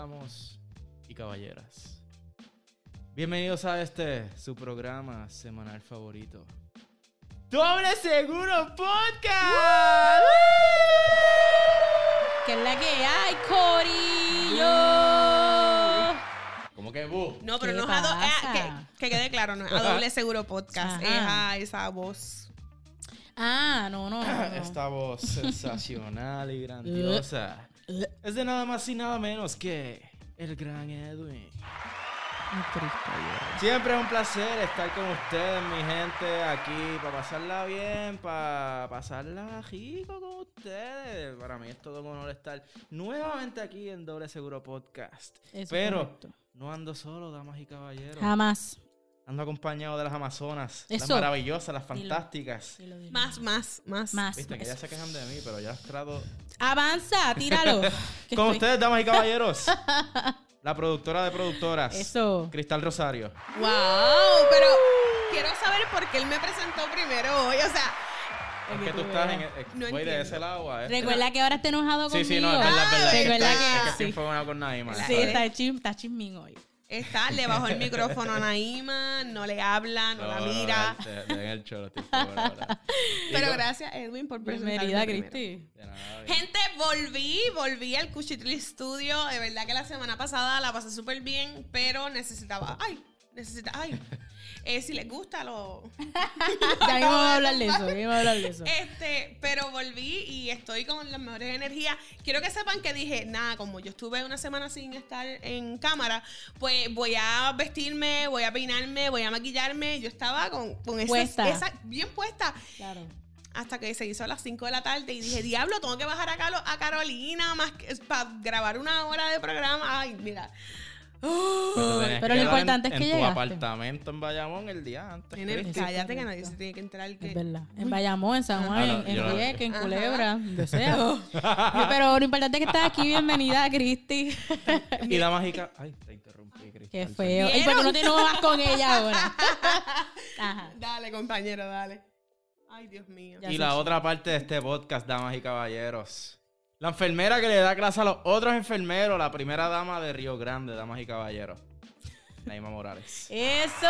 damos y caballeras. Bienvenidos a este, su programa semanal favorito. ¡Doble Seguro Podcast! ¿Qué es la que hay, Corillo? ¿Cómo que bu? No, pero ¿Qué no es a do- pasa? ah, que, que quede claro, no es a doble seguro podcast. Ajá. Es a esa voz. Ah, no, no, no. no. Esta voz sensacional y grandiosa es de nada más y nada menos que el gran Edwin. Siempre es un placer estar con ustedes, mi gente, aquí para pasarla bien, para pasarla rico con ustedes. Para mí es todo un honor estar nuevamente aquí en Doble Seguro Podcast. Eso es Pero correcto. no ando solo, damas y caballeros. Jamás. Ando acompañado de las Amazonas, las Eso. maravillosas, las fantásticas. Dilo, dilo. Más, más, más. Más. Viste que ya se quejan de mí, pero ya las trato. Avanza, tíralo. Con estoy- ustedes, damas y caballeros, la productora de productoras, Eso. Cristal Rosario. ¡Wow! Pero quiero saber por qué él me presentó primero hoy. O sea, Es que tú estás en. eh, No voy de ese lado a este. Recuerda que ahora está enojado Sí, conmigo. sí, no, es verdad, es verdad. Ah, Es que Recuerda está- que es que sí. estoy enfocado con Naima. Sí, está chismín hoy. Está, le bajó el micrófono a Naima, no le habla, no, la mira. No, en el cholo, estoy Pero gracias, Edwin, por Bienvenida. Cristi. de nada, bien. Gente, volví, volví al Cuchitril Studio. De verdad que la semana pasada la pasé súper bien, pero necesitaba. Ay, necesitaba. Ay. Eh, si les gusta, lo. Ya mismo a hablar de eso. Ya a hablar de eso. Este, pero volví y estoy con las mejores energías. Quiero que sepan que dije, nada, como yo estuve una semana sin estar en cámara, pues voy a vestirme, voy a peinarme, voy a maquillarme. Yo estaba con, con esa, Puesta. esa- bien puesta. Claro. Hasta que se hizo a las 5 de la tarde y dije, diablo, tengo que bajar a Carolina más para grabar una hora de programa. Ay, mira. Oh, Pero, lo importante en, es que en tu llegaste. apartamento en Bayamón el día antes. nene, Cristi. cállate que nadie se tiene que enterar que... Es verdad. En Bayamón, en San Juan, Ah, no, en, en yo Vieques, en Ajá. Culebra, donde sea. Pero lo importante es que estás aquí. Bienvenida, Cristi. Y la mágica. Ay, te interrumpí, Cristal. Qué feo. ¿Y ¿Vieron? por qué no te enojas con ella ahora? Ajá. Dale, compañero, dale. Ay, Dios mío. Ya Y la otra parte de este podcast, damas y caballeros. La enfermera que le da clase a los otros enfermeros, la primera dama de Río Grande, damas y caballeros. Naima Morales. Eso.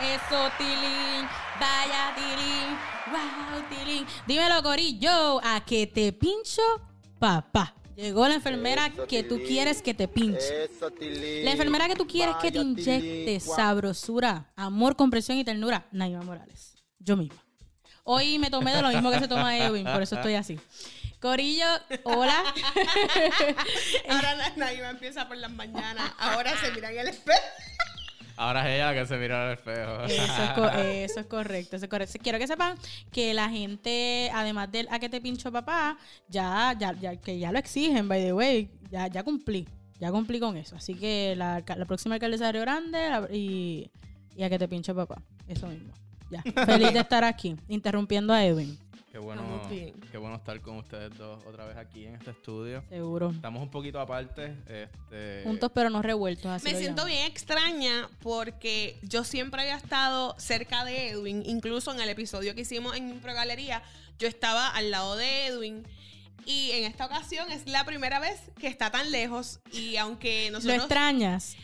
Eso, Tilín. Vaya, Tilín. Wow, Tilín. Dímelo, Corillo. A que te pincho, papá. Llegó la enfermera Eso, que tú quieres que te pinche. Eso, Tilín. La enfermera que tú quieres que te inyecte Tilín. Sabrosura, amor, comprensión y ternura. Naima Morales. Yo misma. Hoy me tomé de lo mismo que se toma Edwin, por eso estoy así. Corillo, hola. Ahora la Naima empieza por las mañanas. Ahora se mira en el espejo. Ahora es ella la que se mira al espejo. Eso es, co- eso es correcto, eso es correcto. Quiero que sepan que la gente, además del a que te pincho papá, ya, ya, ya, que ya lo exigen, by the way, ya, ya cumplí, ya cumplí con eso. Así que la, la próxima alcaldesa de Río Grande la- y, y a que te pincho papá, eso mismo. Ya, feliz de estar aquí, interrumpiendo a Edwin, Qué bueno, qué bueno estar con ustedes dos otra vez aquí en este estudio. seguro. Estamos un poquito aparte. Este, Juntos pero no revueltos, así Me lo siento llaman. bien extraña porque yo siempre había estado cerca de Edwin. Incluso en el episodio que hicimos en Progalería, yo estaba al lado de Edwin. Y en esta ocasión es la primera vez que está tan lejos. Y aunque ¿Lo nosotros. extrañas?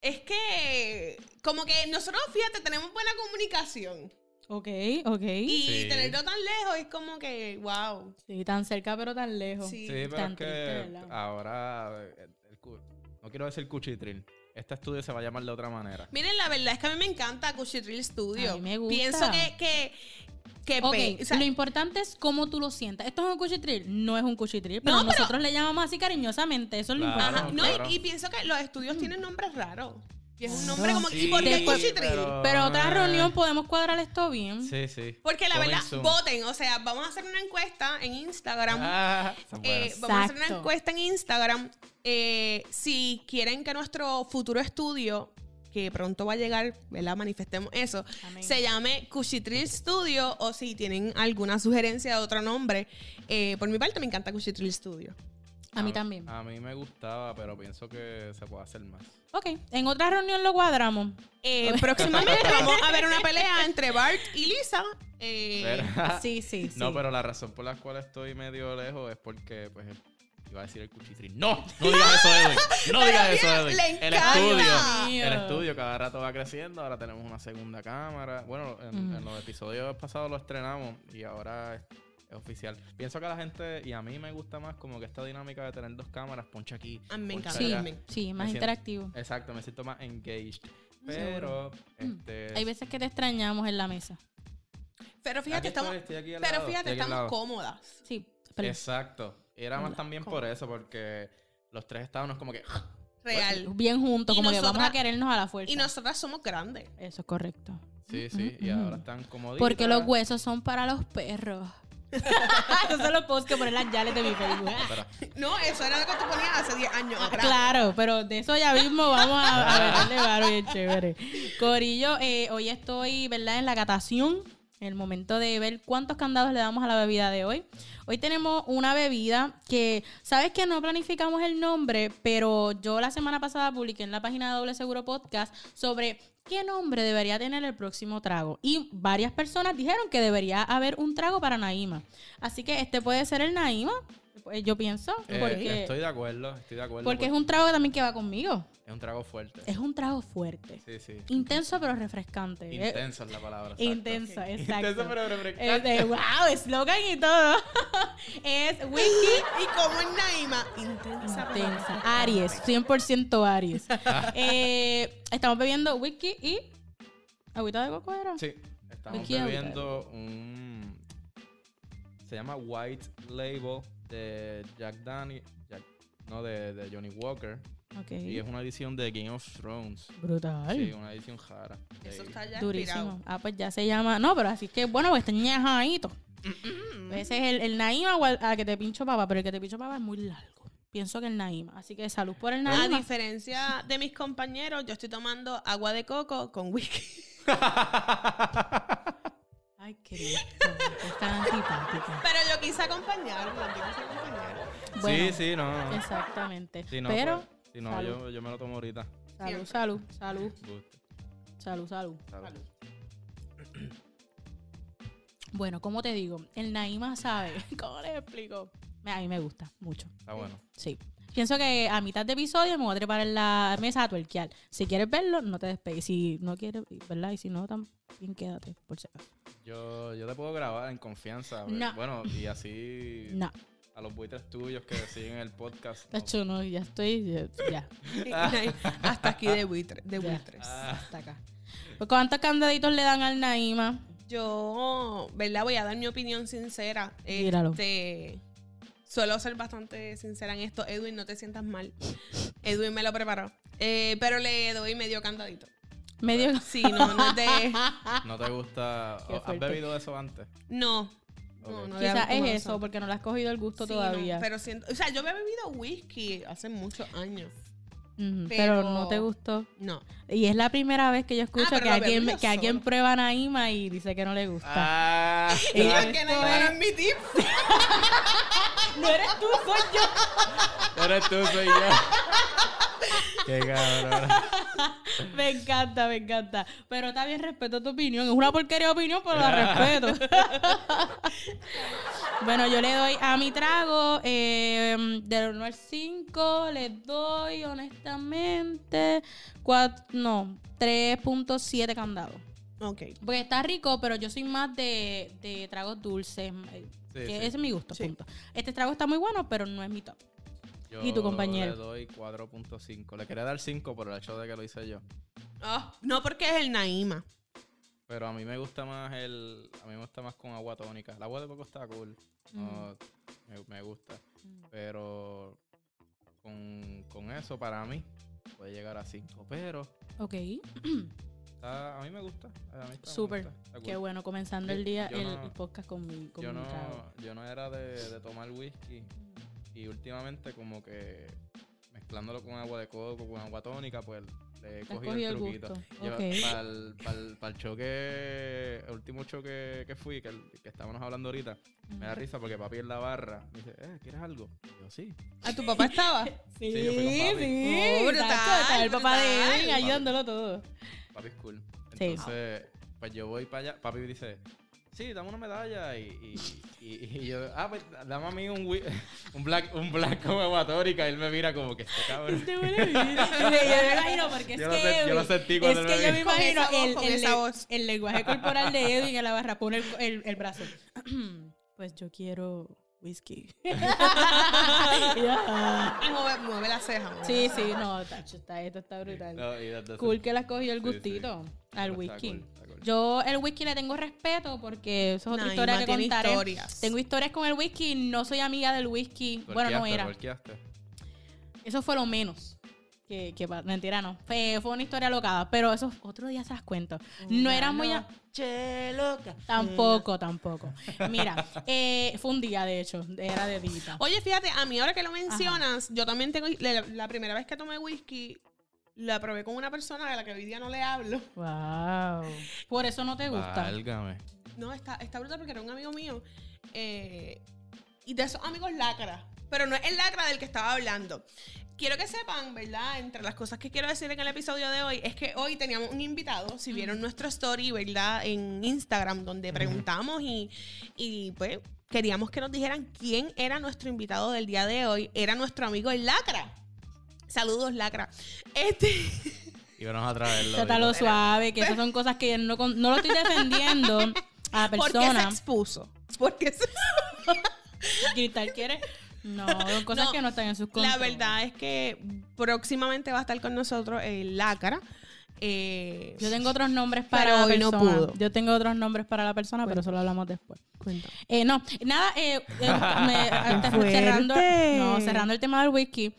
Es que. Como que nosotros, fíjate, tenemos buena comunicación. Ok, ok. Y Sí. tenerlo tan lejos es como que, wow. Sí, tan cerca pero tan lejos. Sí. Sí, pero tan es que ahora. eh, el cu- no quiero decir cuchitril. Este estudio se va a llamar de otra manera. Miren, la verdad es que a mí me encanta Cuchitril Studio. A mí me gusta. Pienso que. que que Ok, pe- o sea, lo importante es cómo tú lo sientas. ¿Esto es un cuchitril? No es un cuchitril, pero No, pero- nosotros le llamamos así cariñosamente. Eso es lo Claro. importante. Ajá, no, y, pienso que los estudios tienen nombres raros. Y es un nombre como que. Sí, ¿Y por qué Después- Cuchitril? pero- Pero otra reunión podemos cuadrar esto bien. Sí, sí. Porque la verdad, voten. O sea, vamos a hacer una encuesta en Instagram. Ah, son Eh, buenas. vamos a hacer una Exacto. encuesta en Instagram. eh, si quieren que nuestro futuro estudio, que pronto va a llegar, ¿verdad? Manifestemos eso, Amén. se llame Cuchitril Studio o si tienen alguna sugerencia de otro nombre. eh, por mi parte, me encanta Cuchitril Studio. A mí también. A mí me gustaba, pero pienso que se puede hacer más. Ok, en otra reunión lo cuadramos. Eh, próximamente vamos a ver una pelea entre Bart y Lisa. eh, Sí, sí, sí. No, pero la razón por la cual estoy medio lejos es porque pues Iba a decir el cuchitri. ¡No! No digas eso, Edwin. No digas eso, Edwin. El estudio. El estudio cada rato va creciendo. Ahora tenemos una segunda cámara. Bueno, en, Ujú. en los episodios pasados lo estrenamos y ahora oficial. Pienso que a la gente, y a mí me gusta más como que esta dinámica de tener dos cámaras, poncha aquí. A mí me encanta. Sí, me- sí, más Me siento- interactivo. Exacto, me siento más engaged. Pero, este. Hay veces que te extrañamos en la mesa. Pero fíjate, aquí estamos, estoy, estoy aquí al pero lado, fíjate, estamos cómodas. Sí, pero Exacto. Era más también por eso, porque los tres estábamos como que. Real. bien juntos, Y como que vamos nosotras- a querernos a la fuerza. Y nosotras somos grandes. Eso es correcto. Sí, sí. Y ahora están como Porque los huesos son para los perros. Esos son los posts que ponen las yales de mi Facebook. No, eso era lo que tú ponías hace 10 años Ah, atrás. Claro, pero de eso ya mismo vamos a, a verle varo bien chévere. Corillo, eh, hoy estoy, ¿verdad? En la catación, en el momento de ver cuántos candados le damos a la bebida de hoy. Hoy tenemos una bebida que, ¿sabes que no planificamos el nombre? Pero yo la semana pasada publiqué en la página de Doble Seguro Podcast sobre qué nombre debería tener el próximo trago. Y varias personas dijeron que debería haber un trago para Naima. Así que este puede ser el Naima, yo pienso, Eh, porque... Estoy de acuerdo, estoy de acuerdo. Porque es un trago también que va conmigo. es un trago fuerte. Es un trago fuerte. Sí, sí. Intenso pero refrescante. Eh, Intenso es la palabra. exacto. intenso, exacto. Intenso pero refrescante. eh, wow, eslogan y todo. es whisky Y como en Naima, intensa. intensa. Aries, 100% Aries. Eh, estamos bebiendo whisky y agüita de coco era. Sí, estamos Whisky bebiendo un. Se llama White Label de Jack Daniel. no, de, de Johnny Walker. Y es una edición de Game of Thrones. Brutal. Sí, una edición jara. Eso está ya Durísimo. Ah, pues ya se llama. No, pero así que bueno, pues está ñajadito. Ese es el, el Naima o el a que te pincho papá, pero el que te pincho papá es muy largo. Pienso que el Naima. Así que salud por el A Naima. diferencia de mis compañeros, yo estoy tomando agua de coco con whisky. Ay, Cristo. Es tan antipática. Pero yo quise yo. Bueno, sí, sí, no. no. Exactamente. Sí, no, pero, pues, sí, no, salud. yo, yo me lo tomo ahorita. salud, salud, salud, salud, salud. Salud. Bueno, como te digo, el Naima sabe. ¿Cómo les explico? A mí me gusta mucho. Está bueno. Sí. Pienso que a mitad de episodio me voy a trepar en la mesa a tuerquear. Si quieres verlo, no te despegues. Si no quieres, ¿verdad? Y si no, quédate, por si acaso. Yo, yo te puedo grabar en confianza. No. Bueno, y así No, a los buitres tuyos que siguen el podcast. de no. hecho, no, ya estoy. Ya, ya, Hasta aquí de, buitre, de buitres. Ah, hasta acá. Pues, ¿Cuántos candaditos le dan al Naima? Yo, ¿verdad? Voy a dar mi opinión sincera. Míralo. Este, suelo ser bastante sincera en esto. Edwin, no te sientas mal. Edwin me lo preparó. Eh, pero le doy medio candadito. Medio. Sí, no, no es de... ¿No te gusta? ¿Has bebido eso antes? No. Ok. No, no Quizás es eso, porque no le has cogido el gusto Sí, todavía. no, pero siento, o sea, yo había bebido whisky hace muchos años. Pero... pero- no te gustó. No. Y es la primera vez que yo escucho Ah, pero que, alguien, yo que alguien prueba Naima y dice que no le gusta. Ah, Y Es esto que no es- mi tip. No eres tú, soy yo. eres tú, soy yo. Qué cabrón. Me encanta, me encanta. Pero está bien, respeto tu opinión. Es una porquería de opinión, pero la respeto. bueno, yo le doy a mi trago eh, del 1 al 5. Le doy, honestamente, cuat- no, 3.7 candados. Ok. Porque está rico, pero yo soy más de, de tragos dulces. eh, Sí, que sí. Ese es mi gusto, Sí. punto. Este trago está muy bueno, pero no es mi top. Yo ¿Y tu compañero? Le doy 4.5. Le quería dar 5 por el hecho de que lo hice yo. Ah, no porque es el Naima. Pero a mí me gusta más el. A mí me gusta más con agua tónica. El agua de coco está cool. No, me, me gusta. Pero con, con eso, para mí, puede llegar a 5. Pero Ok, está- a mí me gusta. A mí está- me súper. gusta, está cool. Qué bueno, comenzando Yo- el día, el, no- el podcast con mi, con yo mi no, yo no era de, de tomar whisky y últimamente como que mezclándolo con agua de coco, con agua tónica, pues le he cogido el truquito. gusto. Yo, Ok. Para el, choque, el último choque que fui, que, el- que estábamos hablando ahorita, me da risa porque papi en la barra me dice, eh, ¿quieres algo? Y yo, sí. ¿A tu papá estaba? Sí, Sí, yo fui con papi. sí. Oh, brutal, el papá de. Edwin ayudándolo todo. Papi es cool. Sí. Entonces, pues yo voy para allá, papi dice, sí, dame una medalla. Y, y, y, y yo, ah, pues dame a mí un, un black, un black conmemoratórica. Y él me mira como que este cabrón. Este yo me imagino porque es Yo lo que sé- yo lo sentí es me que yo me imagino el, el voz. el lenguaje corporal de Edwin en la barra pone el, el, el brazo pues yo quiero whisky. Y mueve, mueve la ceja. mueve sí la sí no tacho, está, esto está brutal No, cool que le has cogido el Sí, sí. gustito al whisky cool. Yo el whisky le tengo respeto porque eso es otra Naima historia que tiene contaré historias. tengo historias con el whisky no soy amiga del whisky bueno no era golpeaste. Eso fue lo menos. Que, que mentira, no. Fue, fue una historia locada. Pero eso otro día se las cuento. No era muy. a- Che, loca. Tampoco, tampoco. Mira, eh, fue un día, de hecho. Era de dita. Oye, fíjate, a mí ahora que lo mencionas, yo también tengo. La, la primera vez que tomé whisky, la probé con una persona de la que hoy día no le hablo. Wow. Por eso no te gusta. Válgame. No, está, está brutal porque era un amigo mío. eh, y de esos amigos lacra. Pero no es el lacra del que estaba hablando. Quiero que sepan, ¿verdad? Entre las cosas que quiero decir en el episodio de hoy es que hoy teníamos un invitado. Si vieron nuestro story, ¿verdad? En Instagram, donde preguntamos y, y pues queríamos que nos dijeran quién era nuestro invitado del día de hoy. Era nuestro amigo el lacra. Saludos, lacra. Este. Y vamos a traerlo. Trátalo suave, que esas son cosas que no, no lo estoy defendiendo a la ¿Por qué se persona. expuso? Porque se Gritar quiere. No, son cosas No, que no están en sus La controles. verdad es que próximamente va a estar con nosotros el Lácara. Eh, Yo tengo otros nombres para Pero la hoy no persona. pudo. Yo tengo otros nombres para la persona, pero eso lo hablamos después. Cuéntame. Eh, no, nada, eh, eh, me- cerrando, no, cerrando el tema del whisky.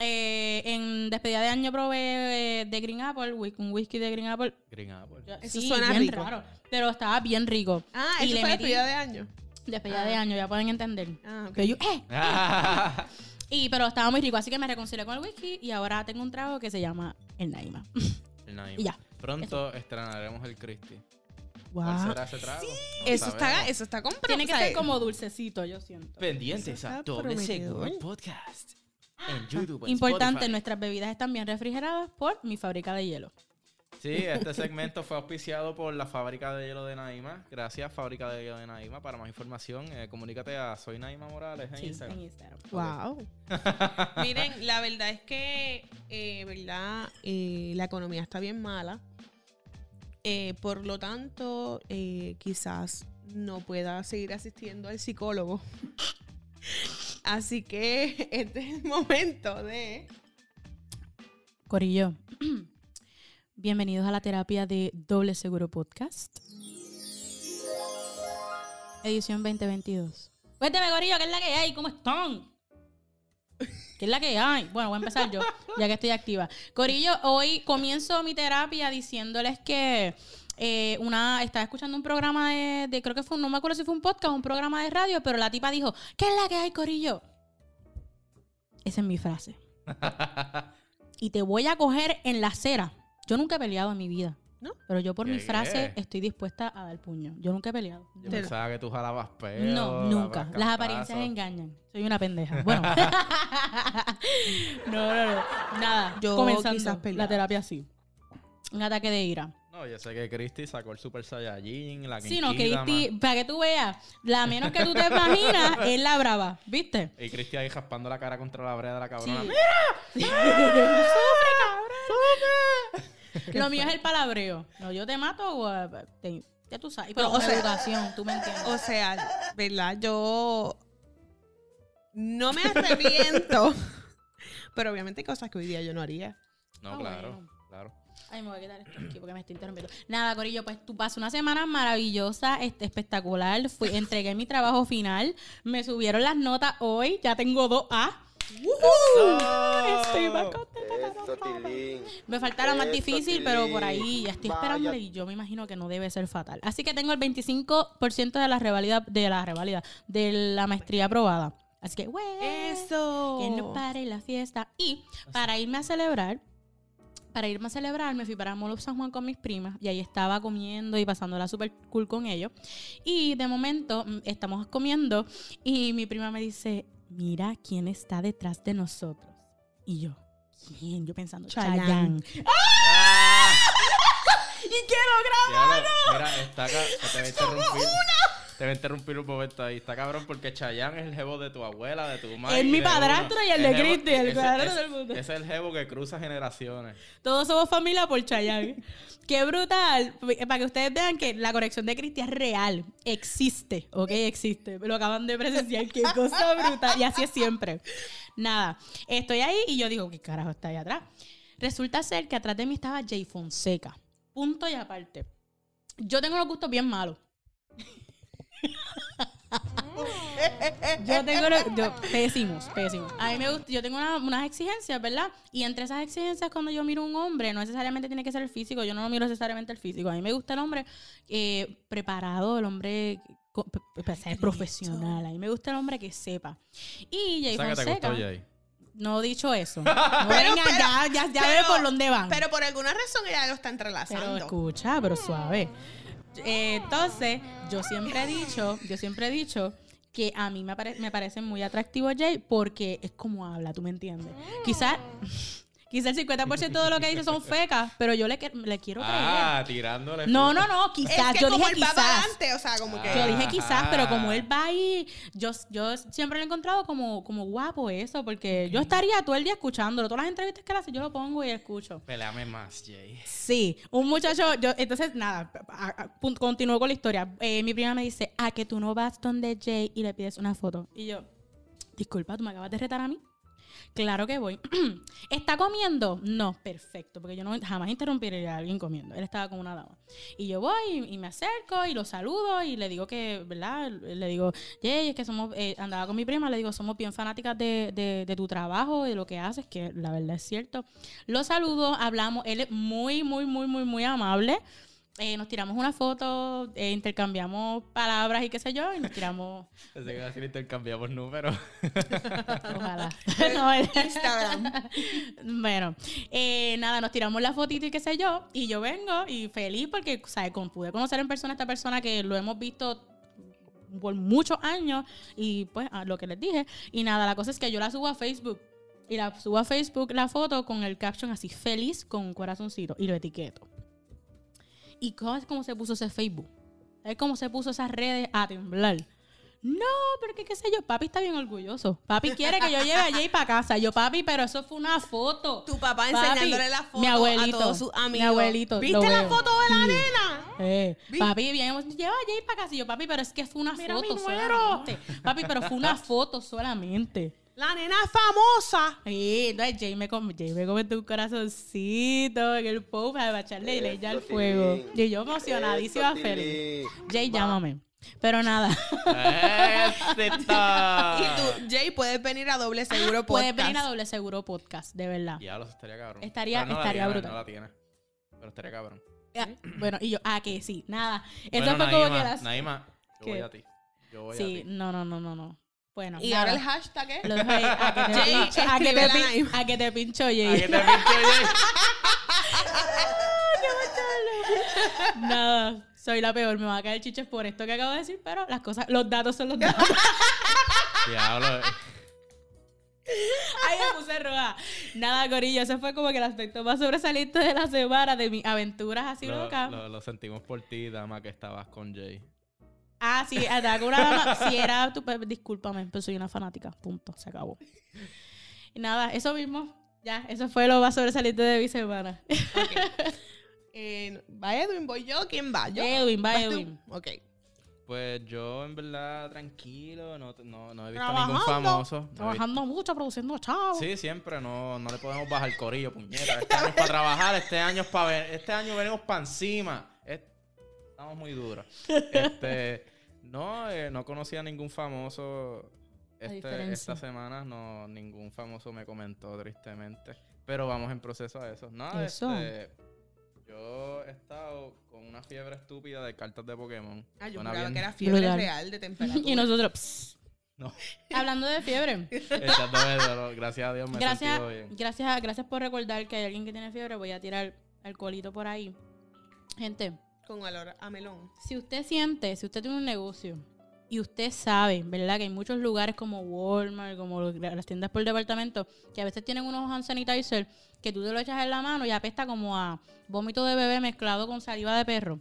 Eh, en despedida de año probé eh, de Green Apple, un whisky de Green Apple. Green Apple. Yo- Eso sí, suena bien rico. raro, pero estaba bien rico. Ah, Y eso le fue metí- despedida de año. Despedida Ah. de año, ya pueden entender. Ah, ok. Que yo, ¡eh! Ah, Y, pero estaba muy rico, así que me reconcilié con el whisky y ahora tengo un trago que se llama el Naima. el Naim. Y ya. Pronto estrenaremos el Christie. Wow. ¿Cuál será ese trago? No Eso está, eso está comprado. Tiene que o sea, ser como dulcecito, yo siento. Pendientes a Doble. Seguro Podcast. En YouTube. en Importante, Spotify. nuestras bebidas están bien refrigeradas por mi fábrica de hielo. Sí, este segmento fue auspiciado por la fábrica de hielo de Naima. Gracias, fábrica de hielo de Naima. Para más información, eh, comunícate a Soy Naima Morales en Sí, Instagram. en Instagram. Wow. Miren, la verdad es que, eh, ¿verdad? Eh, la economía está bien mala. Eh, por lo tanto, eh, quizás no pueda seguir asistiendo al psicólogo. Así que este es el momento de... Corillo, bienvenidos a la terapia de Doble Seguro Podcast. Edición 2022. Cuénteme, Corillo, ¿qué es la que hay? ¿Cómo están? ¿Qué es la que hay? Bueno, voy a empezar yo, ya que estoy activa. Corillo, hoy comienzo mi terapia diciéndoles que eh, una estaba escuchando un programa de, de- creo que fue, un- no me acuerdo si fue un podcast o un programa de radio, pero la tipa dijo, ¿qué es la que hay, Corillo? Esa es mi frase. y te voy a coger en la acera. Yo nunca he peleado en mi vida. ¿No? Pero yo por mi ¿Qué, frase qué? estoy dispuesta a dar puño. Yo nunca he peleado. Yo pensaba que tú jalabas pelo. No, nunca. Las apariencias engañan. Soy una pendeja. Bueno. no, no, no. Nada. Yo comenzando la terapia así. Un ataque de ira. No, yo sé que Christy sacó el Super Saiyajin, la Sí, no. Cristi, para que tú veas, la menos que tú te imaginas es la brava, ¿viste? Y Christy ahí raspando la cara contra la brea de la Sí. cabrona. Sí. ¡Sufre, cabrón! Lo mío es el palabreo. No, yo te mato o eh, te- ya tú sabes. Pero o sea- educación, tú me entiendes. O sea, ¿verdad? Yo no me arrepiento. pero obviamente hay cosas que hoy día yo no haría. No, Ah, claro, bueno. Ay, me voy a quitar esto aquí porque me estoy interrumpiendo. Nada, Corillo, pues tú pasas una semana maravillosa, este, espectacular. Fui, entregué mi trabajo final. Me subieron las notas hoy. Ya tengo dos A. Estoy más contenta. Me falta la más difícil, pero por ahí ya estoy esperando y yo me imagino que no debe ser fatal. Así que tengo el 25% de la revalida, de la revalida, de la maestría aprobada. Así que, güey. Eso. Que no pare la fiesta. Y para irme a celebrar, para irme a celebrar, me fui para Mall of San Juan con mis primas y ahí estaba comiendo y pasándola súper cool con ellos. Y de momento mm, estamos comiendo y mi prima me dice, mira quién está detrás de nosotros. Y yo, ¿quién? Yo pensando, Chayanne. Chayanne. quiero grabar. Diablo, Mira, está acá. Te va a interrumpir. Te va a interrumpir un momento ahí. Está cabrón porque Chayanne es el jevo de tu abuela, de tu madre. Es mi padrastro y el de Cristi, el padrastro del mundo. Es el jevo que cruza generaciones. Todos somos familia por Chayanne. Qué brutal. Para que ustedes vean que la conexión de Cristi es real. Existe, ¿ok? Existe. Lo acaban de presenciar. Qué cosa brutal. Y así es siempre. Nada. Estoy ahí y yo digo, ¿qué carajo está ahí atrás? Resulta ser que atrás de mí estaba Jay Fonseca. Punto y aparte. Yo tengo los gustos bien malos. Yo tengo yo- pésimos, pésimos. A mí me gusta, yo tengo una- unas exigencias, ¿verdad? Y entre esas exigencias, cuando yo miro a un hombre, no necesariamente tiene que ser el físico, yo no miro necesariamente el físico. A mí me gusta el hombre eh, preparado, el hombre ser profesional. A mí me gusta el hombre que sepa. Y Jay O sea Fonseca, no he dicho eso. No Pero, vengan, pero, ya, ya, ya pero- veo por dónde van. Pero por alguna razón ella lo está Pero entrelazando. escucha, pero suave. Eh, entonces, yo siempre he dicho, yo siempre he dicho que a mí me, me parece muy atractivo Jay porque es como habla, ¿tú me entiendes? Quizás quizás el 50% de lo que dice son fecas, pero yo le, le quiero creer. Ah, tirándole. No, no, no, es quizás. que yo como dije él va para quizás. adelante, o sea, como que... Yo dije quizás, pero como él va ahí, yo, yo siempre lo he encontrado como, como guapo eso, porque yo estaría todo el día escuchándolo. Todas las entrevistas que él hace, yo lo pongo y escucho. Peleame más, Jay. Sí, un muchacho, yo, entonces nada, continúo con la historia. Eh, mi prima me dice, a que tú no vas donde Jay y le pides una foto. Y yo, disculpa, ¿tú me acabas de retar a mí? Claro que voy. ¿Está comiendo? No, perfecto, porque yo no jamás interrumpiría a alguien comiendo. Él estaba con una dama. Y yo voy y, me acerco y lo saludo y le digo que, ¿verdad? Le digo, Jay, es que somos, eh, andaba con mi prima, le digo, somos bien fanáticas de, de- de tu trabajo, de lo que haces, que la verdad es cierto. Lo saludo, hablamos, él es muy, muy, muy, muy, muy amable. Eh, nos tiramos una foto, eh, intercambiamos palabras y qué sé yo, y nos tiramos, Pensé que iba a decir intercambiamos números. ojalá. No, él- Instagram. bueno, eh, nada, nos tiramos la fotito y qué sé yo, y yo vengo y feliz porque, ¿sabes? Con, pude conocer en persona a esta persona que lo hemos visto por muchos años y pues a lo que les dije. Y nada, la cosa es que yo la subo a Facebook. Y la subo a Facebook la foto con el caption así, feliz con un corazoncito. Y lo etiqueto. ¿Y cómo es como se puso ese Facebook? Es como se puso esas redes a temblar. No, pero que qué sé yo, papi está bien orgulloso. Papi quiere que yo lleve a Jay para casa. Yo, papi, pero eso fue una foto. Tu papá Papi, enseñándole la foto mi abuelito, a todos sus amigos. Mi abuelito. lo ¿Viste la veo. foto de la Sí. nena? Eh, papi, bien, lleva a Jay para casa. Y yo, papi, pero es que fue una Mira foto solamente. Papi, pero fue una foto solamente. La nena famosa. Sí, entonces Jay me, com- Jay me comentó un corazoncito en el post para echarle leña al fuego. Y yo emocionadísima, feliz. Jay, llámame. Pero nada. Y tú, Jay, puedes venir a Doble Seguro Puedes Podcast. venir a Doble Seguro Podcast, de verdad. Diablo, eso estaría cabrón. Estaría- no estaría tiene, brutal. No la tiene. Pero estaría cabrón. Ah, Bueno, y yo, ah, que sí, nada. Eso Bueno, fue como Naima, que las... Naima, yo ¿Qué? voy a ti. Yo voy Sí, a ti. no, no, no, no, no. Bueno, Y nada. ahora el hashtag es... Lo dejo ahí, a que te, Jay, pincho, a que te, a pin- a que te pincho, ¿A Jay. qué te pinche, Jay? Nada, soy la peor. Me va a caer chiches por esto que acabo de decir, pero las cosas, los datos son los datos. Diablo. Ay, me puse roja. Nada, Corillo, ese fue como que el aspecto más sobresaliente de la semana, de mis aventuras así Lo, locas. lo- lo sentimos por ti, dama, que estabas con Jay. Ah, sí, andaba con una dama. Si era tu. pues, Discúlpame, pero soy una fanática. Punto, se acabó. Y nada, eso mismo. Ya, eso fue lo más sobresaliente de mi semana. Eh, ¿Va Edwin? ¿Voy yo? ¿Quién va? ¿Yo? Edwin, va. Edwin. Ok. Pues yo, en verdad, tranquilo. No, no, no he visto Trabajando. ningún famoso. No Trabajando mucho, produciendo chavos. Sí, siempre. No, no le podemos bajar el corillo, puñeta. Este año es para trabajar, este año es para ver, este año venimos para encima. Es- estamos muy duros. Este, no, eh, no conocía a ningún famoso este- esta semana. No, ningún famoso me comentó, tristemente. Pero vamos en proceso a eso. No, Eso. este, yo he estado con una fiebre estúpida de cartas de Pokémon. Ah, yo Suena juraba bien- que era fiebre Brutal. real de temperatura. Y nosotros, pss. No, hablando de fiebre. de- gracias a Dios me he gracias, sentido bien. gracias, gracias por recordar que hay alguien que tiene fiebre. Voy a tirar alcoholito por ahí. Gente, Con olor a melón. si usted siente, si usted tiene un negocio y usted sabe, ¿verdad? Que hay muchos lugares como Walmart, como las tiendas por departamento, que a veces tienen unos hand sanitizer que tú te lo echas en la mano y apesta como a vómito de bebé mezclado con saliva de perro.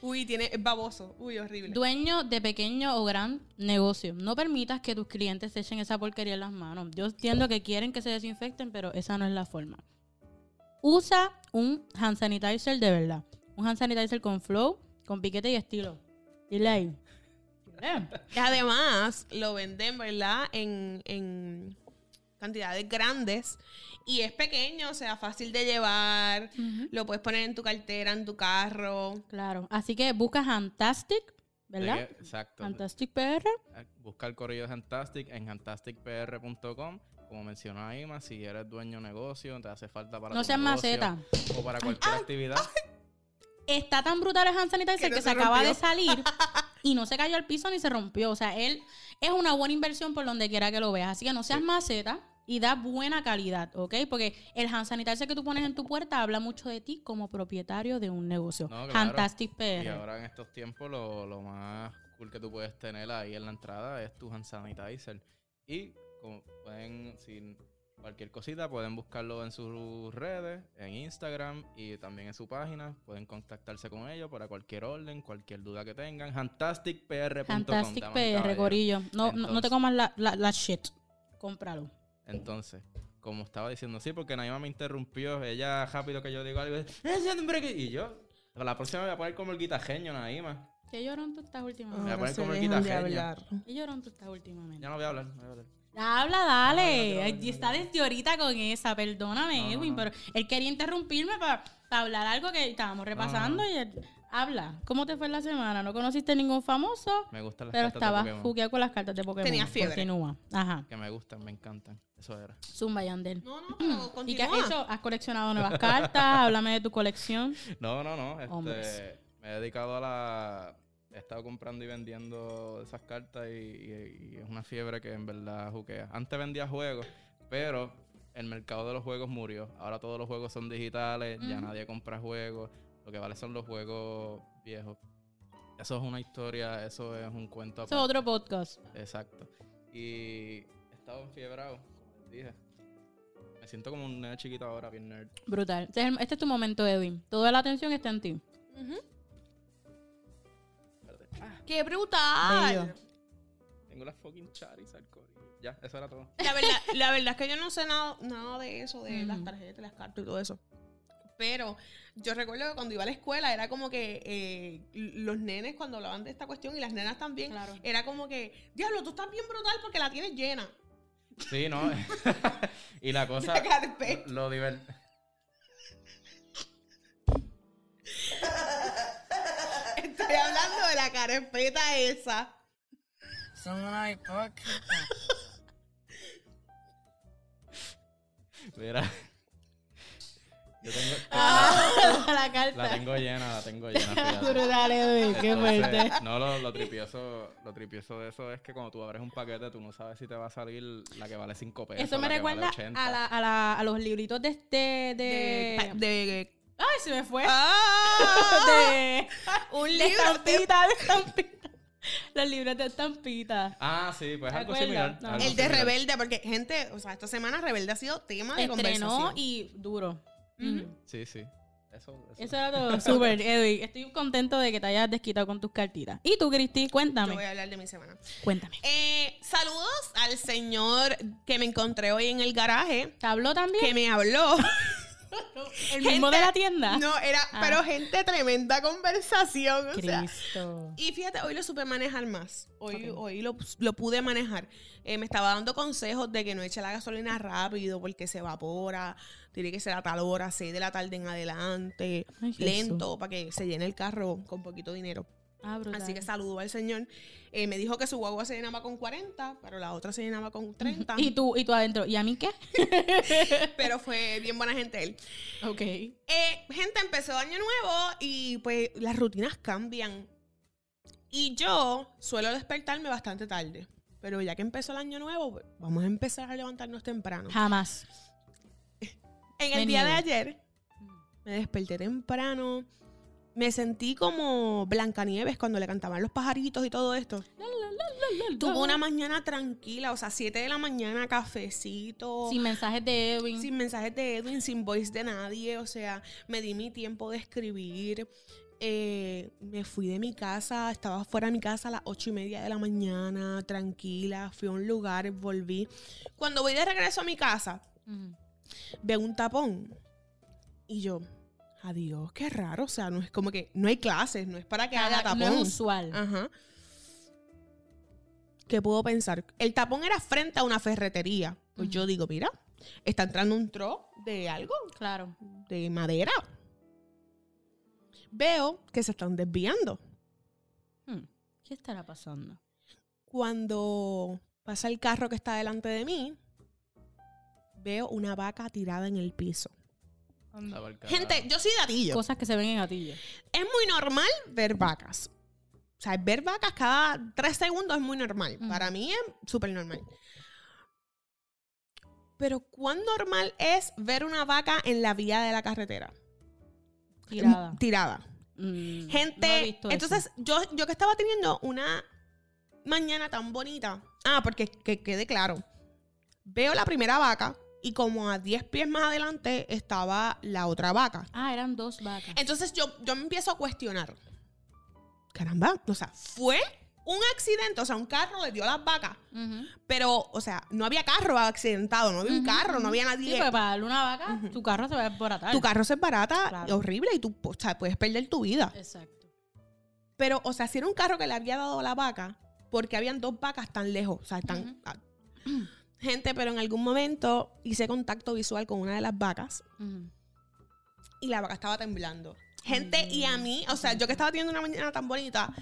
Uy, tiene, es baboso. Uy, horrible. Dueño de pequeño o gran negocio, no permitas que tus clientes se echen esa porquería en las manos. Yo entiendo que quieren que se desinfecten, pero esa no es la forma. Usa un hand sanitizer de verdad. Un hand sanitizer con flow, con piquete y estilo. Dile ahí. Y además, lo venden, ¿verdad? En, en cantidades grandes. Y es pequeño, o sea, fácil de llevar. Lo puedes poner en tu cartera, en tu carro. Claro. Así que busca Fantastic, ¿verdad? que- Exacto. Fantastic PR. Busca el correo de Fantastic en fantasticpr.com. Como mencionó Ima, si eres dueño de negocio, te hace falta para No seas maceta. O para cualquier actividad. Está tan brutal el hand sanitizer Que se, se acaba de salir y no se cayó al piso ni se rompió. O sea, él es una buena inversión por donde quiera que lo veas. Así que no seas Sí. maceta y da buena calidad, ¿ok? Porque el hand sanitizer que tú pones en tu puerta habla mucho de ti como propietario de un negocio. No, claro. Fantastic Y PR. ahora en estos tiempos lo, lo más cool que tú puedes tener ahí en la entrada es tu hand sanitizer. Y como pueden, sin cualquier cosita, pueden buscarlo en sus redes, en Instagram y también en su página. Pueden contactarse con ellos para cualquier orden, cualquier duda que tengan. Fantasticpr.com. Fantastic damas y PR. Corillo. No, no, no te comas la, la, la shit. Cómpralo. Entonces, como estaba diciendo, sí, porque Naima me interrumpió. Ella, rápido que yo digo algo, y yo, la próxima me voy a poner como el guitajeño, Naima. ¿Qué llorón tú estás voy últimamente? a Ahora poner se como el guitajeño. ¿Qué llorón tú estás últimamente? Ya no voy a hablar, no voy a hablar. Habla, dale. no, está desde ahorita con esa, perdóname, Edwin, pero él quería interrumpirme para hablar algo que estábamos repasando y él habla. ¿Cómo te fue la semana? ¿No conociste ningún famoso? Me gustan las Pero cartas de estabas Pokémon. jugueado con las cartas de Pokémon. Tenía fiebre. Continúa. Ajá. Que me gustan, me encantan. Eso era. Zumba Yandel. No, no, pero Mm. ¿Y qué has continúa. hecho? ¿Has coleccionado nuevas cartas? Háblame de tu colección. No, no, no. Hombres. Este, me he dedicado a la. He estado comprando y vendiendo esas cartas y, y- y es una fiebre que en verdad juquea. Antes vendía juegos, pero el mercado de los juegos murió. Ahora todos los juegos son digitales, ya nadie compra juegos. Lo que vale son los juegos viejos. Eso es una historia, eso es un cuento. Eso es otro podcast. Exacto. Y he estado enfiebrado, como les dije. Me siento como un nene chiquito ahora, bien nerd. Brutal. Este es, el- este es tu momento, Edwin. Toda la atención está en ti. ¡Qué brutal! Bello. tengo la fucking Charizard, corillo. Ya, eso era todo. La verdad, la verdad es que yo no sé nada, nada de eso, de las tarjetas, las cartas y todo eso. Pero yo recuerdo que cuando iba a la escuela era como que eh, los nenes cuando hablaban de esta cuestión y las nenas también, Claro. era como que, diablo, tú estás bien brutal porque la tienes llena. Sí, ¿no? y la cosa... La carpeta. Lo diver... Estoy hablando de la carpeta esa. Son una hipócrita. Mira. Yo tengo... Ah, la La carta. tengo llena, la tengo llena, fíjate. Brutal, Edwin. Qué Entonces, fuerte. No, lo, lo tripioso, lo tripioso de eso es que cuando tú abres un paquete, tú no sabes si te va a salir la que vale 5 pesos. Eso me la vale recuerda 80. a, la, a, la, a los libritos de este. De. De, de- Ay, se me fue. ¡Ah! de. un De libro de estampita, de estampita. Los libros de estampita. Ah, sí, pues ¿Te algo similar. No. algo El de similar. Rebelde, porque gente, o sea, esta semana Rebelde ha sido tema de Estrenó conversación. y duro. Sí, sí. Eso, eso. Eso era todo. Súper, Edwin. Estoy contento de que te hayas desquitado con tus cartitas. ¿Y tú, Cristi? Yo Cuéntame. voy a hablar de mi semana. Cuéntame. Eh, saludos al señor que me encontré hoy en el garaje, ¿Te habló también? que me habló. ¿El mismo Gente- de la tienda? No, era, Ah. pero gente, tremenda conversación. O sea, Cristo. y fíjate, hoy lo supe manejar más. Hoy, hoy lo, lo pude manejar. Eh, me estaba dando consejos de que no eche la gasolina rápido porque se evapora. Tiene que ser a tal hora, 6 de la tarde en adelante. Ay, lento, para que se llene el carro con poquito dinero. Ah. Así que saludo al señor. Eh, me dijo que su guagua se llenaba con 40, pero la otra se llenaba con 30. ¿Y tú, y tú adentro. ¿Y a mí qué? pero fue bien buena gente él. ok. Eh, gente, empezó año nuevo y pues las rutinas cambian. Y yo suelo despertarme bastante tarde. Pero ya que empezó el año nuevo, pues, vamos a empezar a levantarnos temprano. Jamás. En el Me día de ayer me desperté temprano. Me sentí como Blancanieves cuando le cantaban los pajaritos y todo esto. Tuvo una mañana tranquila, o sea, 7 de la mañana, cafecito. Sin mensajes de Edwin. sin mensajes de Edwin, sin voice de nadie, o sea, me di mi tiempo de escribir. eh, me fui de mi casa, estaba fuera de mi casa a las ocho y media de la mañana, tranquila, fui a un lugar, volví. Cuando voy de regreso a mi casa, Ujú. veo un tapón y yo, adiós, qué raro, o sea, no es como que no hay clases, no es para que Cada- no tapón. es usual. Ajá. ¿Qué puedo pensar? El tapón era frente a una ferretería. Pues yo digo, mira, está entrando un tro de algo, Claro. de madera. Veo que se están desviando. Hmm. ¿Qué estará pasando? Cuando pasa el carro que está delante de mí, veo una vaca tirada en el piso. Gente, yo soy gatillo. Cosas que se ven en gatillo. Es muy normal ver vacas. O sea, ver vacas cada tres segundos es muy normal. Ujú. Para mí es súper normal. Pero ¿cuán normal es ver una vaca en la vía de la carretera? Tirada. Tirada. Mm, Gente, no he visto eso. entonces yo, yo que estaba teniendo una mañana tan bonita. Ah, porque que quede claro. Veo la primera vaca y como a 10 pies más adelante estaba la otra vaca. Ah, eran dos vacas. Entonces yo, yo me empiezo a cuestionar. Caramba, o sea, fue un accidente, o sea, un carro le dio a las vacas, Ujú. pero, o sea, no había carro accidentado, no había un carro, no había Sí, nadie. porque para darle una vaca, tu carro se va a desbaratar. tu carro se barata Claro. horrible y tú o sea, puedes perder tu vida. Exacto. Pero, o sea, si era un carro que le había dado a la vaca, porque habían dos vacas tan lejos, o sea, tan... Ujú. Gente, pero en algún momento hice contacto visual con una de las vacas y la vaca estaba temblando. Gente, y a mí, o sea, yo que estaba teniendo una mañana tan bonita,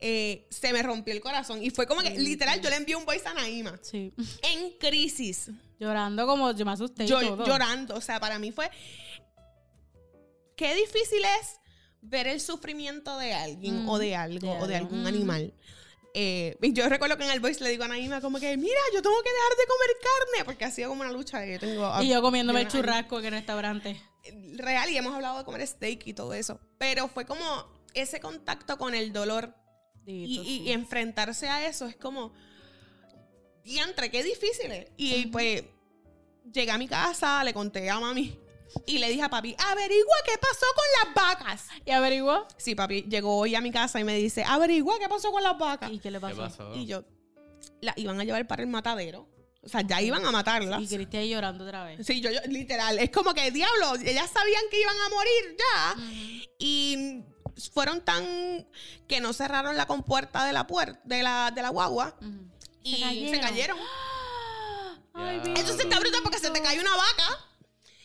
eh, se me rompió el corazón. Y fue como que, literal, yo le envié un voice a Naima. Sí. En crisis. Llorando como yo me asusté y Yo todo. llorando. O sea, para mí fue. Qué difícil es ver el sufrimiento de alguien Mm, o de algo o de algún Mm. animal. Eh, y yo recuerdo que en el voice le digo a Naima como que, mira, yo tengo que dejar de comer carne porque ha sido como una lucha que yo tengo. Y yo comiéndome el churrasco en el restaurante. real y hemos hablado de comer steak y todo eso. Pero fue como ese contacto con el dolor y, Dito, y- sí. y enfrentarse a eso es como, diantre, qué difícil es. Y pues llegué a mi casa, le conté a mami y le dije a papi, averigua qué pasó con las vacas. ¿Y averiguó? Sí, papi llegó hoy a mi casa y me dice, averigua qué pasó con las vacas. ¿Y qué le ¿Qué pasó? Y yo, la iban a llevar para el matadero. O sea, ya iban a matarlas. Y Cristi ahí llorando otra vez. Sí, yo, yo, literal, es como que, diablo, ellas sabían que iban a morir ya. Y fueron tan que no cerraron la compuerta de la puerta de la, de la guagua y se cayeron. cayeron. Ay, Ya. mi Entonces está brutal porque se te cae una vaca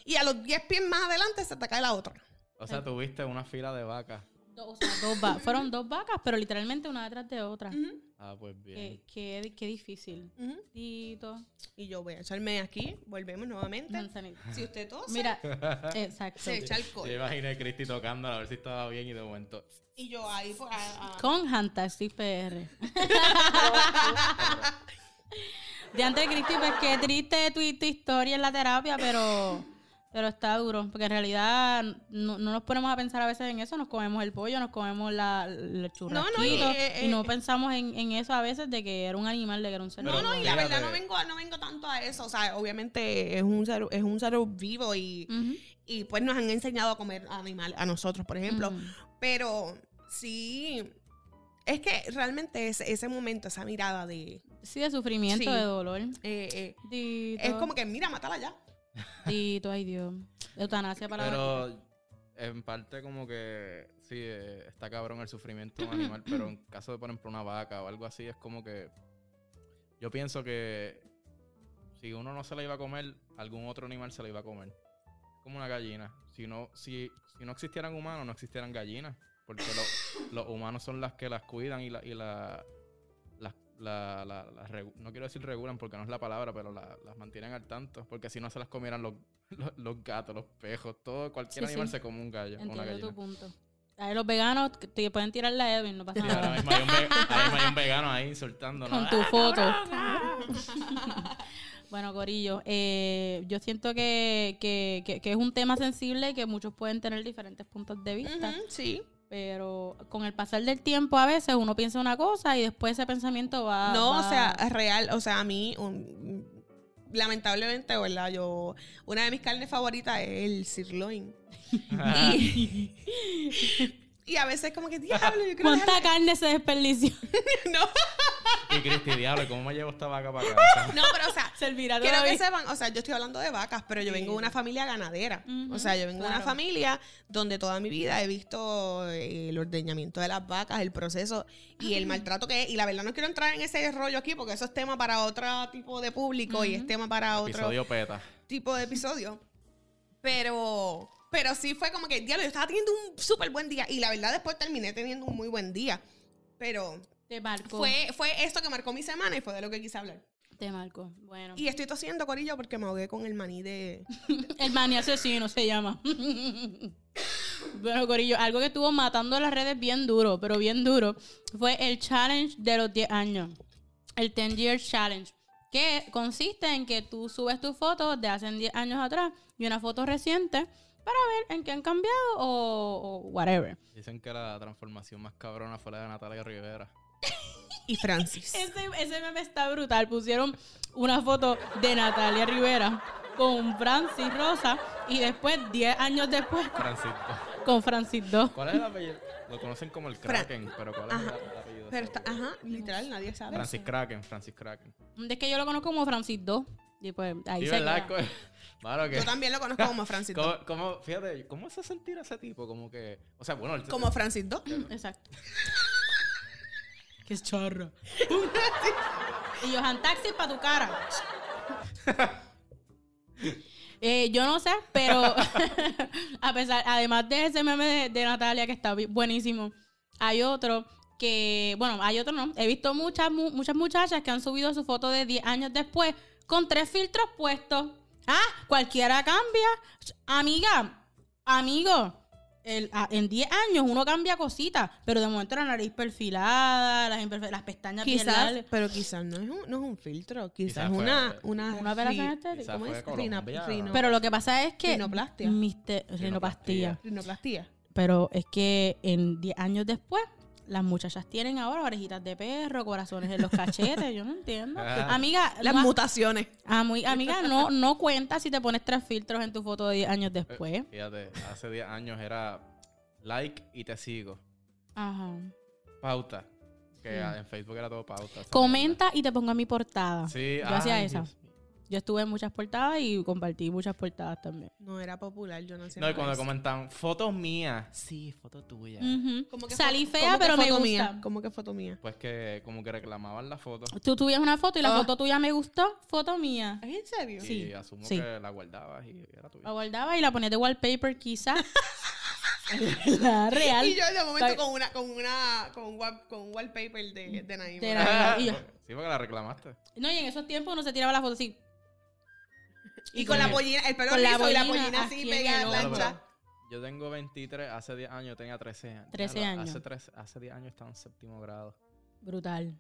y a los 10 pies más adelante se te cae la otra. O sea, tuviste una fila de vacas. O sea, dos va- Fueron dos vacas, pero literalmente una detrás de otra. Ah, pues bien. Qué, qué, qué difícil. Ujú. Tito. Y yo voy a echarme aquí, volvemos nuevamente. Manzanita. Si usted tose, Mira, exacto. se echa alcohol. Yo imaginé a Cristi tocando a ver si estaba bien y de momento. Y yo ahí pues, a- a- Con Fantastic PR. de antes, Cristi, pues qué triste tu, tu historia en la terapia, pero, pero está duro. Porque en realidad no, no nos ponemos a pensar a veces en eso. Nos comemos el pollo, nos comemos la, el churrasquito. y, eh, eh, no pensamos en, en eso a veces de que era un animal, de que era un ser No, Pero no, y la verdad no vengo, no vengo tanto a eso. O sea, obviamente es un ser, es un ser vivo y, y pues nos han enseñado a comer animal a nosotros, por ejemplo. Pero sí, es que realmente ese, ese momento, esa mirada de... Sí, de sufrimiento, Sí. de dolor. eh, eh, es como que, mira, mátala ya. Tito, ay Dios. Eutanasia para la. Pero en parte como que sí, eh, está cabrón el sufrimiento de un animal, pero en caso de, por ejemplo, una vaca o algo así, es como que yo pienso que si uno no se la iba a comer, algún otro animal se la iba a comer. Como una gallina. Si no, si, si no existieran humanos, no existieran gallinas. Porque lo- los humanos son las que las cuidan y la, y la, la- la- regu- no quiero decir regulan porque no es la palabra, pero la- las mantienen al tanto. Porque si no se las comieran los, los, los gatos, los pejos, todo, cualquier Sí, animal sí. se come un gallo, una Entiendo gallina. tu punto. Ahí los veganos que te pueden tirar la Edwin, no pasa Y ahora nada. mismo hay un, ve- ahora mismo hay un vegano ahí. Con tu foto. bueno, Corillo, eh, yo siento que, que, que- que es un tema sensible y que muchos pueden tener diferentes puntos de vista. Ujú, sí. Pero con el pasar del tiempo a veces uno piensa una cosa y después ese pensamiento va... No, va- o sea, es real. O sea, a mí, un- lamentablemente, ¿verdad? Yo, una de mis carnes favoritas es el sirloin. y, y a veces como que, diablo, yo quiero ¿Cuánta dejarle- carne se desperdició? No, Y Cristi, diablo, ¿cómo me llevo esta vaca para casa? no, pero o sea, Servirá quiero que sepan, o sea, yo estoy hablando de vacas, pero yo vengo de una familia ganadera. O sea, yo vengo de una familia donde toda mi vida he visto eh, el ordeñamiento de las vacas, el proceso y el maltrato que es. Y la verdad no quiero entrar en ese rollo aquí porque eso es tema para otro tipo de público y es tema para otro Episodio peta. tipo de episodio. Pero, pero sí fue como que, diablo, yo estaba teniendo un súper buen día. Y la verdad, después terminé teniendo un muy buen día. Pero Te marcó. fue, fue esto que marcó mi semana y fue de lo que quise hablar. Te marcó. Bueno. Y estoy tosiendo, Corillo, porque me ahogué con el maní de. El maní asesino se llama. bueno, Corillo, algo que estuvo matando las redes bien duro, pero bien duro, fue el challenge de los 10 años. El 10 Years Challenge. Que consiste en que tú subes tus fotos de hace 10 años atrás y una foto reciente para ver en qué han cambiado o, o whatever. Dicen que la transformación más cabrona fue la de Natalia Rivera. Y Francis. Ese, ese meme está brutal. Pusieron una foto de Natalia Rivera con Francis Rosa y después, 10 años después, Francisco. con Francis 2. ¿Cuál es el apellido? Lo conocen como el Fra- Kraken, pero ¿cuál es Ajá. el apellido? Pero está, ajá, literal, nadie sabe. Francis Kraken, Francis Kraken. Es que yo lo conozco como Francis 2. Y pues ahí se verdad, queda. Co- Claro que. Yo también lo conozco como Francis 2. ¿Cómo, cómo- fíjate, ¿cómo hace sentir a ese tipo? Como que. O sea, bueno, él se- Como Francis 2. Exacto. que es chorro. y Johan Taxi para tu cara. Eh, yo no sé, pero a pesar, además de ese meme de, de Natalia que está buenísimo, hay otro que, bueno, hay otro no. He visto muchas, mu- muchas muchachas que han subido su foto de 10 años después con tres filtros puestos. Ah, cualquiera cambia. Amiga, amigo, el- a- en 10 años uno cambia cositas, pero de momento la nariz perfilada, las, imperfe- las pestañas bien Quizás, largas. pero quizás no es un, no es un filtro. Quizás Quizás fue- una, una, Una operación estética. ¿Cómo es? Rino- Pero lo que pasa es que... Rinoplastia. Mister- rinoplastia. Rinoplastia. Pero es que en 10 años después, las muchachas tienen ahora orejitas de perro, corazones en los cachetes. Yo no entiendo. Ah. Amiga, Las no, mutaciones. ami- amiga no, no cuenta si te pones tres filtros en tu foto de 10 años después. Fíjate, hace 10 años era like y te sigo. Ajá. Pauta. Que Sí. en Facebook era todo pauta. Comenta y te pongo en mi portada. Sí, Yo hacía esa. Dios. Yo estuve en muchas portadas y compartí muchas portadas también. No era popular, yo no sé. No, y cuando comentan fotos mías. Sí, foto tuya. Ujú. ¿Cómo que Salí fea, cómo que pero me gusta. Mía? ¿Cómo que foto mía? Pues que como que reclamaban la foto. Tú tuvieras una foto y la Ah. foto tuya me gustó, foto mía. ¿Es en serio? Sí, Y asumo sí. que la guardabas y era tuya. La guardaba y la ponía de wallpaper quizás. la real. Y yo de momento con una, con una, con un, wall- con un wallpaper de, de Naima. De Naima. Y yo- sí, porque la reclamaste. No, y en esos tiempos uno se tiraba la foto así. Y con la pollina, el pelo Con la rizo y la pollina así pegada en la Yo tengo 23, hace 10 años tenía 13 años. 13 Diablo, años. Hace, 13 hace 10 años estaba en séptimo grado. Brutal.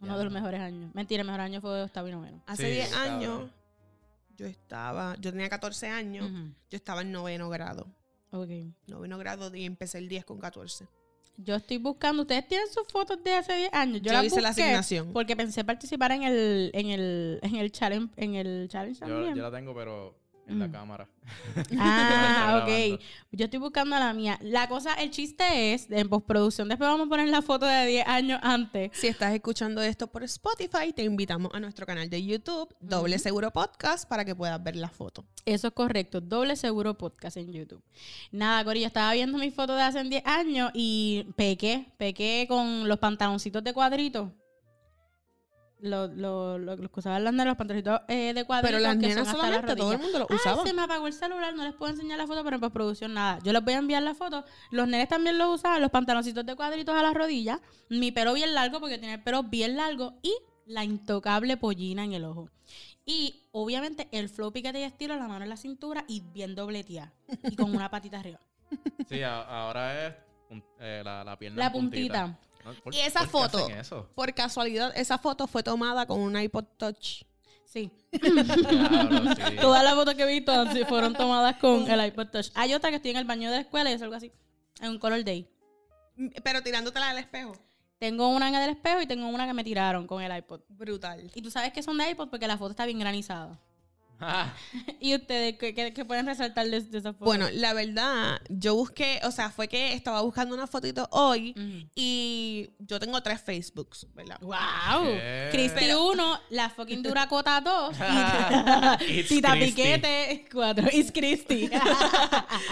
Uno Ya. de los mejores años. Mentira, el mejor año fue octavo y noveno. Hace Sí, 10 cabrón. años, yo estaba, yo tenía 14 años, Ujú. yo estaba en noveno grado. Ok. Noveno grado y empecé el 10 con 14. Yo estoy buscando. ¿Ustedes tienen sus fotos de hace 10 años? Yo las hice la busqué asignación. Porque pensé participar en el, en el, en el challenge, en el challenge Yo, también. yo la tengo, pero en la Mm. cámara. Ah, ok. Yo estoy buscando la mía. La cosa, el chiste es, en postproducción, después vamos a poner la foto de 10 años antes. Si estás escuchando esto por Spotify, te invitamos a nuestro canal de YouTube, Doble Seguro Podcast, para que puedas ver la foto. Eso es correcto. Doble Seguro Podcast en YouTube. Nada, Corillo, estaba viendo mis fotos de hace 10 años y pequé. Pequé con los pantaloncitos de cuadrito. Los, los, los, los que usaban las nenas, los pantaloncitos eh, de cuadrito. Pero las que nenas son hasta la solamente, todo el mundo lo usaba. Ay, se me apagó el celular, no les puedo enseñar la foto, pero en postproducción nada. Yo les voy a enviar la foto. Los nenes también lo usaban, los pantaloncitos de cuadritos a las rodillas, mi pelo bien largo, porque tiene el pelo bien largo, y la intocable pollina en el ojo. Y obviamente el flow piquete y estilo, la mano en la cintura y bien dobleteada. Y con una patita arriba. Sí, ahora es eh, la, la pierna La puntita. ¿Por- Y esa por qué foto. hacen eso? Por casualidad, esa foto fue tomada con un iPod Touch. Sí. Todas las fotos que he visto fueron tomadas con el iPod Touch. Hay otra que estoy en el baño de la escuela y es algo así. En un color day. Mm, Pero tirándotela al espejo. Tengo una en el espejo y tengo una que me tiraron con el iPod. Brutal. Y tú sabes que son de iPod porque la foto está bien granizada. Ah, ¿Y ustedes qué, qué- qué pueden resaltar de, de esa foto? Bueno, la verdad, yo busqué, o sea, fue que estaba buscando una fotito hoy y yo tengo tres Facebooks, ¿verdad? ¡Wow! Cristi 1, la fucking Duracota 2. It's Tita. Piquete 4. It's Cristi.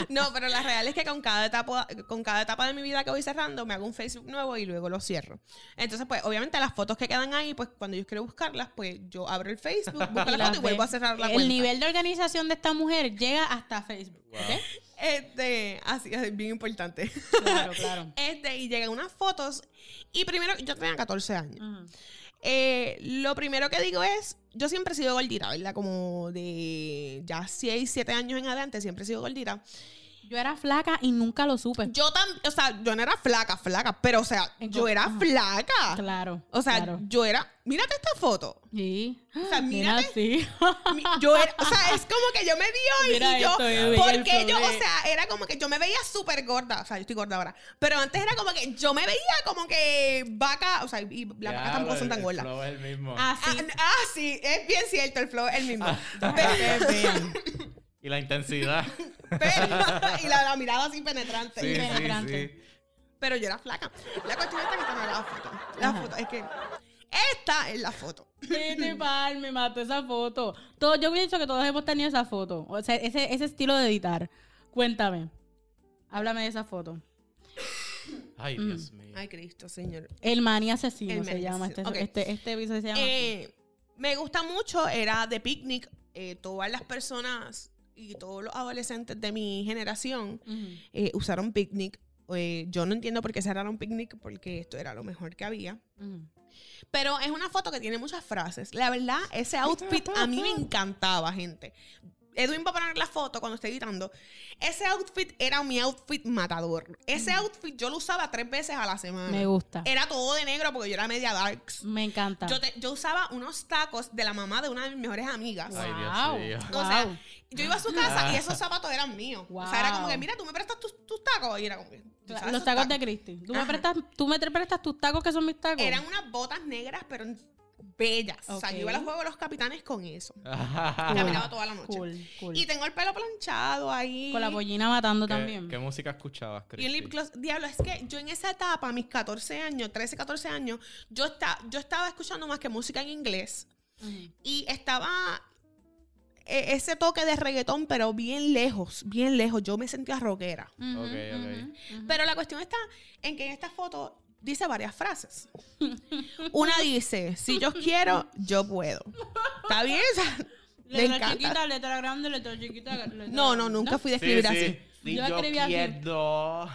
No, pero la real es que con cada etapa, con cada etapa de mi vida que voy cerrando, me hago un Facebook nuevo y luego lo cierro. Entonces, pues, obviamente las fotos que quedan ahí, pues cuando yo quiero buscarlas, pues yo abro el Facebook, busco la las foto y vuelvo a cerrar la El nivel de organización de esta mujer llega hasta Facebook. Este, así es bien importante. Claro, claro. Este, y llegan unas fotos. Y primero, yo tenía 14 años. Eh, lo primero que digo es, yo siempre he sido gordita, ¿verdad? Como de ya 6, 7 años en adelante, siempre he sido gordita. Yo era flaca y nunca lo supe. Yo también, o sea, yo no era flaca, flaca, pero o sea, yo era Ajá. flaca. Claro. O sea, claro. yo era, mírate esta foto. Sí. O sea, Mira, mírate. sí. Mi- Yo era, o sea, es como que yo me vi hoy Mira y yo, esto, el porque yo, o sea, era como que yo me veía súper gorda, o sea, yo estoy gorda ahora, pero antes era como que yo me veía como que vaca, o sea, y las vacas tampoco son tan el gordas. flow es el mismo. Ah, Ah, sí. n- ah, sí, es bien cierto, el flow es el mismo. Que vean. Y la intensidad. Pero- y la, la mirada así penetrante. sí, sí, penetrante. sí. Pero yo era flaca. La cuestión es que esta no era la foto. La Ajá. foto es que esta es la foto. Vete pal, me mató esa foto. Todo, yo pienso que todos hemos tenido esa foto. O sea, ese, ese estilo de editar. Cuéntame. Háblame de esa foto. Ay, Mm. Dios mío. Ay, Cristo, señor. El Mani Asesino El se Mani llama. Este, Asesino. Ok. este, este se llama. Eh, me gusta mucho, era de picnic. eh, todas las personas y todos los adolescentes de mi generación eh, usaron picnic. Eh, yo no entiendo por qué cerraron picnic, porque esto era lo mejor que había. Pero es una foto que tiene muchas frases. La verdad, ese outfit a mí me encantaba, gente. Edwin va a poner la foto cuando esté editando. Ese outfit era mi outfit matador. Ese outfit yo lo usaba tres veces a la semana. Me gusta. Era todo de negro porque yo era media darks. Me encanta. Yo, te- yo usaba unos tacos de la mamá de una de mis mejores amigas. Ay, Dios Wow. mío. O sea, Wow. yo iba a su casa y esos zapatos eran míos. O sea, era como que, Wow. mira, tú me prestas tus, tus tacos. Y era como que, ¿tú sabes Los tacos de Cristi. Tú me, Ajá. prestas, tú me prestas tus tacos que son mis tacos. Eran unas botas negras, pero bellas. O sea, yo iba a los juegos de los capitanes con eso. Caminaba toda la noche. Cool, cool. Y tengo el pelo planchado ahí. Con la pollina matando ¿Qué, también. qué música escuchabas, Y el lip gloss, diablo, es que yo en esa etapa, a mis 14 años, 13, 14 años, yo, está, yo estaba escuchando más que música en inglés. Y estaba eh, ese toque de reggaetón, pero bien lejos, bien lejos. Yo me sentía rockera. Ujú, Ok, ok. ujú, ujú. Pero la cuestión está en que en esta foto dice varias frases. Una dice, si yo quiero, yo puedo. ¿Está bien? Le Letra encanta. chiquita, letra grande, letra chiquita. letra No, no, nunca fui de escribir sí. así. Sí, Yo yo escribí así.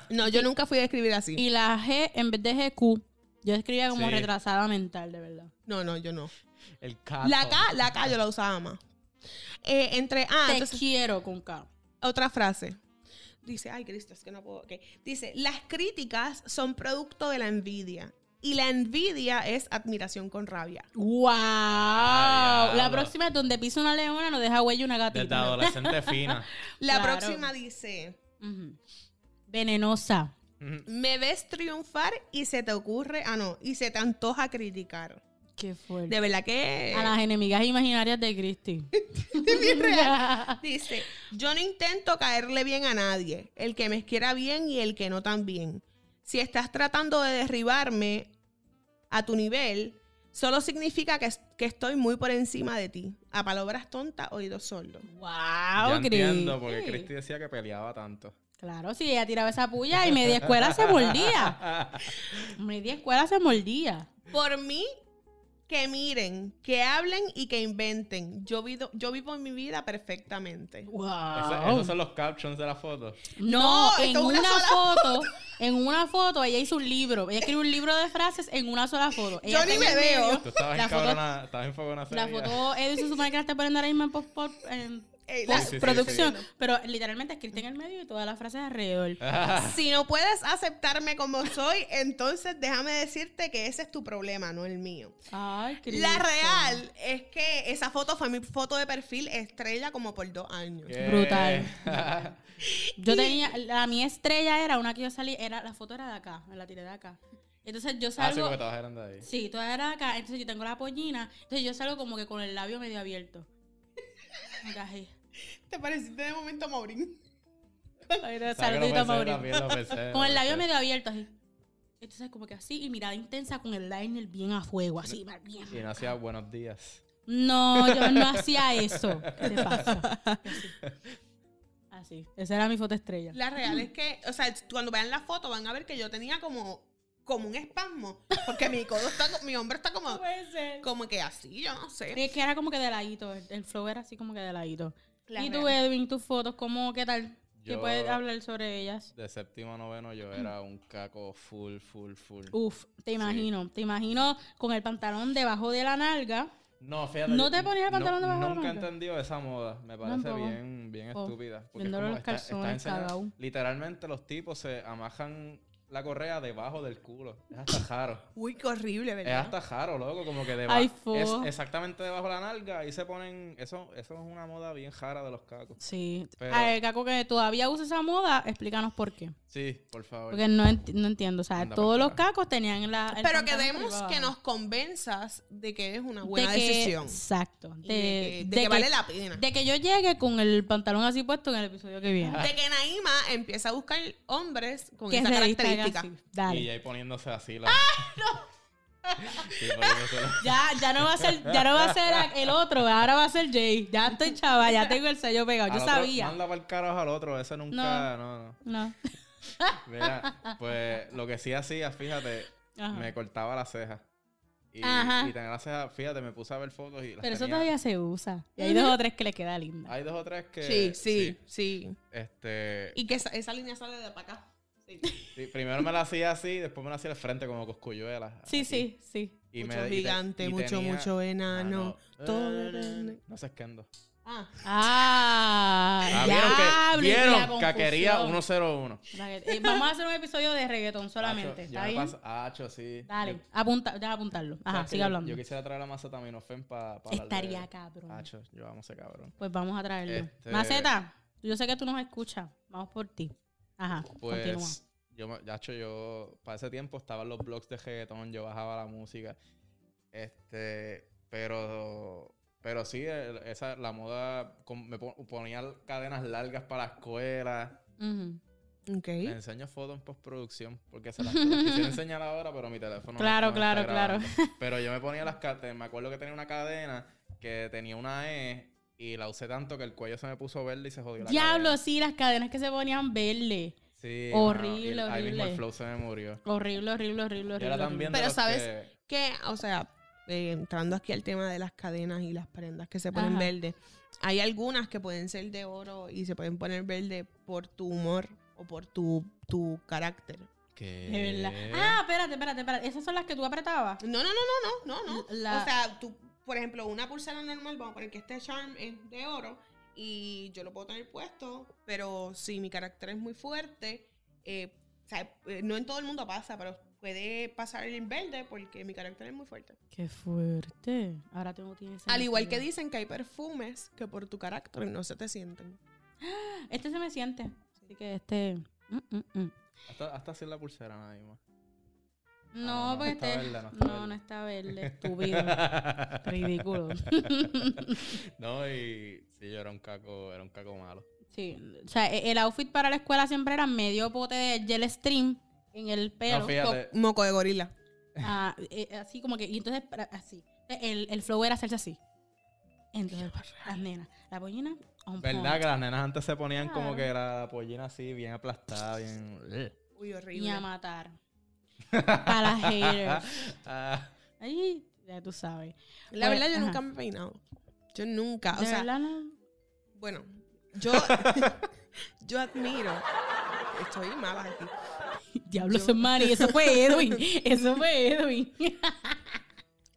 No, yo nunca fui de escribir así. Y la G, en vez de GQ, yo escribía como Sí. retrasada mental, de verdad. No, no, yo no. El cato. La K, la K yo la usaba más. Eh, entre, ah, Te entonces, quiero con K. otra frase. Dice, ay, Cristo, es que no puedo. ok. Dice, las críticas son producto de la envidia. Y la envidia es admiración con rabia. ¡Wow! Ah, la próxima es donde pisa una leona, nos deja huella una Desde gatita. adolescente fina. La Claro. próxima dice, Ujú. Venenosa. me ves triunfar y se te ocurre, ah, no, y se te antoja criticar. Qué fuerte. De verdad que... A las enemigas imaginarias de real. Dice, yo no intento caerle bien a nadie, el que me quiera bien y el que no tan bien. Si estás tratando de derribarme a tu nivel, solo significa que, que estoy muy por encima de ti. A palabras tontas, oídos sordos. ¡Wow, Ya entiendo porque Cristi! Cristi decía que peleaba tanto. Claro, si ella tiraba esa puya y media escuela se mordía. Media escuela se mordía. Por mí, que miren, que hablen y que inventen. Yo vivo, yo vivo mi vida perfectamente. ¡Wow! Esos son los captions de la foto. No, No, en una, una sola foto, en una foto ella hizo un libro. Ella escribió un libro de frases en una sola foto. Ella Yo ni me veo. Tú estabas La en foto- cabrona, estabas en La foto, Edu se supone que la está poniendo ahora mismo en post en- Eh, la- sí, sí, producción. sí. Pero literalmente escrita en el medio y todas las frases alrededor. Si no puedes aceptarme como soy, entonces déjame decirte que ese es tu problema, no el mío. Ay, Cristo. La real es que esa foto fue mi foto de perfil estrella como por dos años. Brutal. Yo tenía, la mi estrella era una que yo salí, era, la foto era de acá, me la tiré de acá. Entonces yo ah, sí, salgo, porque todas eran de ahí. sí, acá, entonces yo tengo la pollina, entonces yo salgo como que con el labio medio abierto. Así. ¿Te pareciste de momento a Maurín? Ay, no, ¿Sabes que lo Saludito a también, lo pensé, Con el labio medio abierto, así. Entonces como que así, y mirada intensa con el liner bien a fuego, así, bien. Y no hacía buenos días. No, yo no hacía eso. ¿Qué te pasa? Así. Así. Esa era mi foto estrella. La real es que, o sea, cuando vean la foto van a ver que yo tenía como, como un espasmo. Porque mi codo está, mi hombro está como, puede ser. como que así, yo no sé. Es que era como que de ladito. El, el flow era así como que de ladito. La y tú, real. Edwin, tus fotos, ¿cómo, qué tal? ¿Qué Yo- puedes hablar sobre ellas? De séptimo a noveno yo era un caco full, full, full. Uf, te imagino. Te imagino con el pantalón debajo de la nalga. No, fíjate. ¿No te ponías el no- pantalón debajo de la Nunca he entendido esa moda. Me parece bien, bien Oh, estúpida. Porque como los está- está calzones. Literalmente los tipos se amajan la correa debajo del culo. Es hasta jaro. Uy, qué horrible, Es hasta jaro, loco, como que debajo. Ay, fo. es exactamente debajo de la nalga y se ponen. Eso, eso es una moda bien jara de los cacos. Sí. Pero- A ver, Caco, que todavía usa esa moda, explícanos por qué. Sí, por favor. Porque no, enti- no entiendo. O sea, Anda todos los cacos tenían la. el Pero queremos que nos convenzas de que es una De buena que- decisión. Exacto. De, que, de que vale la pena. De que yo llegue con el pantalón así puesto en el episodio que viene. De que Naima empieza a buscar hombres con que esa característica. Así. Dale. Y ahí poniéndose así la. ¡Ah, Sí, la- Ya, ya no va a ser, ya no va a ser el otro, ahora va a ser Jay. Ya estoy chava, ya tengo el sello pegado. Yo otro- sabía. Manda para el carajo al otro, ese nunca. No, no. No. Mira, pues lo que sí hacía, fíjate, Ajá. me cortaba la ceja. Y, Ajá. y tenía la ceja, fíjate, me puse a ver fotos y las Pero eso todavía se usa. Y hay dos o tres que le queda linda. Hay dos o tres que. Sí, sí, sí. Este. Y que esa, esa línea sale de para acá. Sí. sí, primero me la hacía así, después me la hacía al frente como coscuyuela. Sí, aquí. sí, sí. Y mucho me- y te- gigante, y mucho, tenía- mucho enano. Ah, no. todo Eh. No sé Kendo. Ah, Ah, Ah, ya, vieron que, abrí la vieron que quería confusión. 101. Eh, Vamos a hacer un episodio de reggaetón solamente. Acho, ¿Está me bien? paso- Acho, sí. Dale, Yo- apunta, déjame apuntarlo. Ajá, ¿sabes que sigue hablando. Yo quisiera traer la macetaminofen para pa hablar de- Estaría cabrón. Acho, yo vamos a ese cabrón. Pues vamos a traerlo. Este- Maceta, yo sé que tú nos escuchas. Vamos por ti. Ajá, continúa. Pues, yo, ya hecho, yo, para ese tiempo estaban los blogs de reggaetón, yo bajaba la música. Este, pero, pero sí, esa, la moda, me pon- ponía cadenas largas para la escuela. Ok. Me enseño fotos en postproducción, porque se las, quisiera enseñar ahora, pero mi teléfono no- Claro, no claro, claro. Pero yo me ponía las cadenas, me acuerdo que tenía una cadena que tenía una E y la usé tanto que el cuello se me puso verde y se jodió la Diablo, cadena. sí, las cadenas que se ponían verde. Sí, Horrible, y Ahí mismo horrible. el flow se me murió. Horrible, horrible, horrible, horrible. era horrible. también de Pero ¿sabes? que- Que, o sea, eh, entrando aquí al tema de las cadenas y las prendas que se ponen Ajá. verde, hay algunas que pueden ser de oro y se pueden poner verde por tu humor o por tu, tu carácter. De verdad. Ah, espérate, espérate, espérate. Esas son las que tú apretabas. No, no, no, no, no, no, no. La- O sea, tú, por ejemplo, una pulsera normal, vamos a poner que este charm es de oro y yo lo puedo tener puesto, pero si mi carácter es muy fuerte, eh, o sea, eh, no en todo el mundo pasa, pero puede pasar en verde porque mi carácter es muy fuerte. Qué fuerte. Ahora tú no tienes Al igual que dicen que hay perfumes que por tu carácter no se te sienten. Este se me siente. Así que este. mm, mm, mm. Hasta, hasta sin la pulsera nadie más. No, no, no porque está este. verde, no está no, verde. no está verde. Estúpido. Ridículo. no, y sí, yo era un caco, era un caco malo. Sí. O sea, e- el outfit para la escuela siempre era medio pote de gel stream en el pelo. No, Moco de gorila. Ah, eh, así como que. Y entonces, así. El, el flow era hacerse así. Entonces, las nenas. La pollina. ¿verdad point. que las nenas antes se ponían como que la pollina así, bien aplastada, bien... Uy, Y horrible. a matar. Para haters. Ah, Ahí, ya tú sabes. La verdad, yo ajá. nunca me he peinado. Yo nunca. O De sea, verdad, no. bueno, yo, yo admiro. Estoy mala aquí. Diablo, Yo- Mari. Eso fue Edwin. Eso fue Edwin.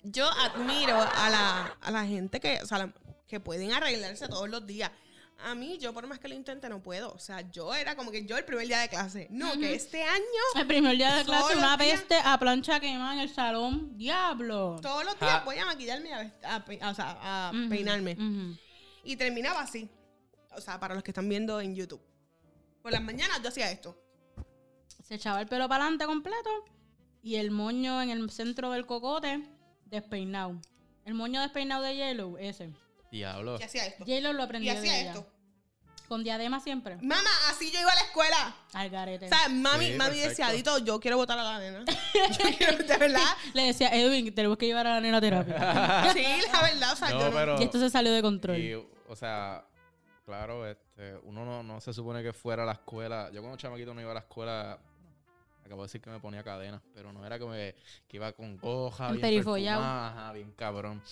Yo admiro a la, a la gente que, o sea, la- que pueden arreglarse todos los días. A mí, yo por más que lo intente, no puedo. O sea, yo era como que yo el primer día de clase. No, que este año, El primer día de clase, una peste a plancha quemada en el salón. ¡Diablo! todos los días Ja. voy a maquillarme y a, a o sea, a peinarme. Y terminaba así. O sea, para los que están viendo en YouTube. Por las mañanas yo hacía esto. Se echaba el pelo para adelante completo y el moño en el centro del cocote despeinado. El moño despeinado de Yellow, ese. Diablo. Y hacía esto. Yellow lo Y aprendió de hacía ella. esto. Con diadema siempre. Mamá, así yo iba a la escuela. Al garete. O sea, mami, Sí, mami perfecto. decía, Dito, yo quiero votar a la nena. yo quiero, de verdad. Le decía, Edwin, tenemos que llevar a la nena a terapia. sí, la verdad, o sea, No, yo no. pero- y esto se salió de control. Y, o sea, claro, este, uno no, no se supone que fuera a la escuela. Yo cuando chamaquito no iba a la escuela. Acabo de decir que me ponía cadenas, pero no era que, que iba con goja, bien Emperifollado. perfumada, ajá, bien cabrón.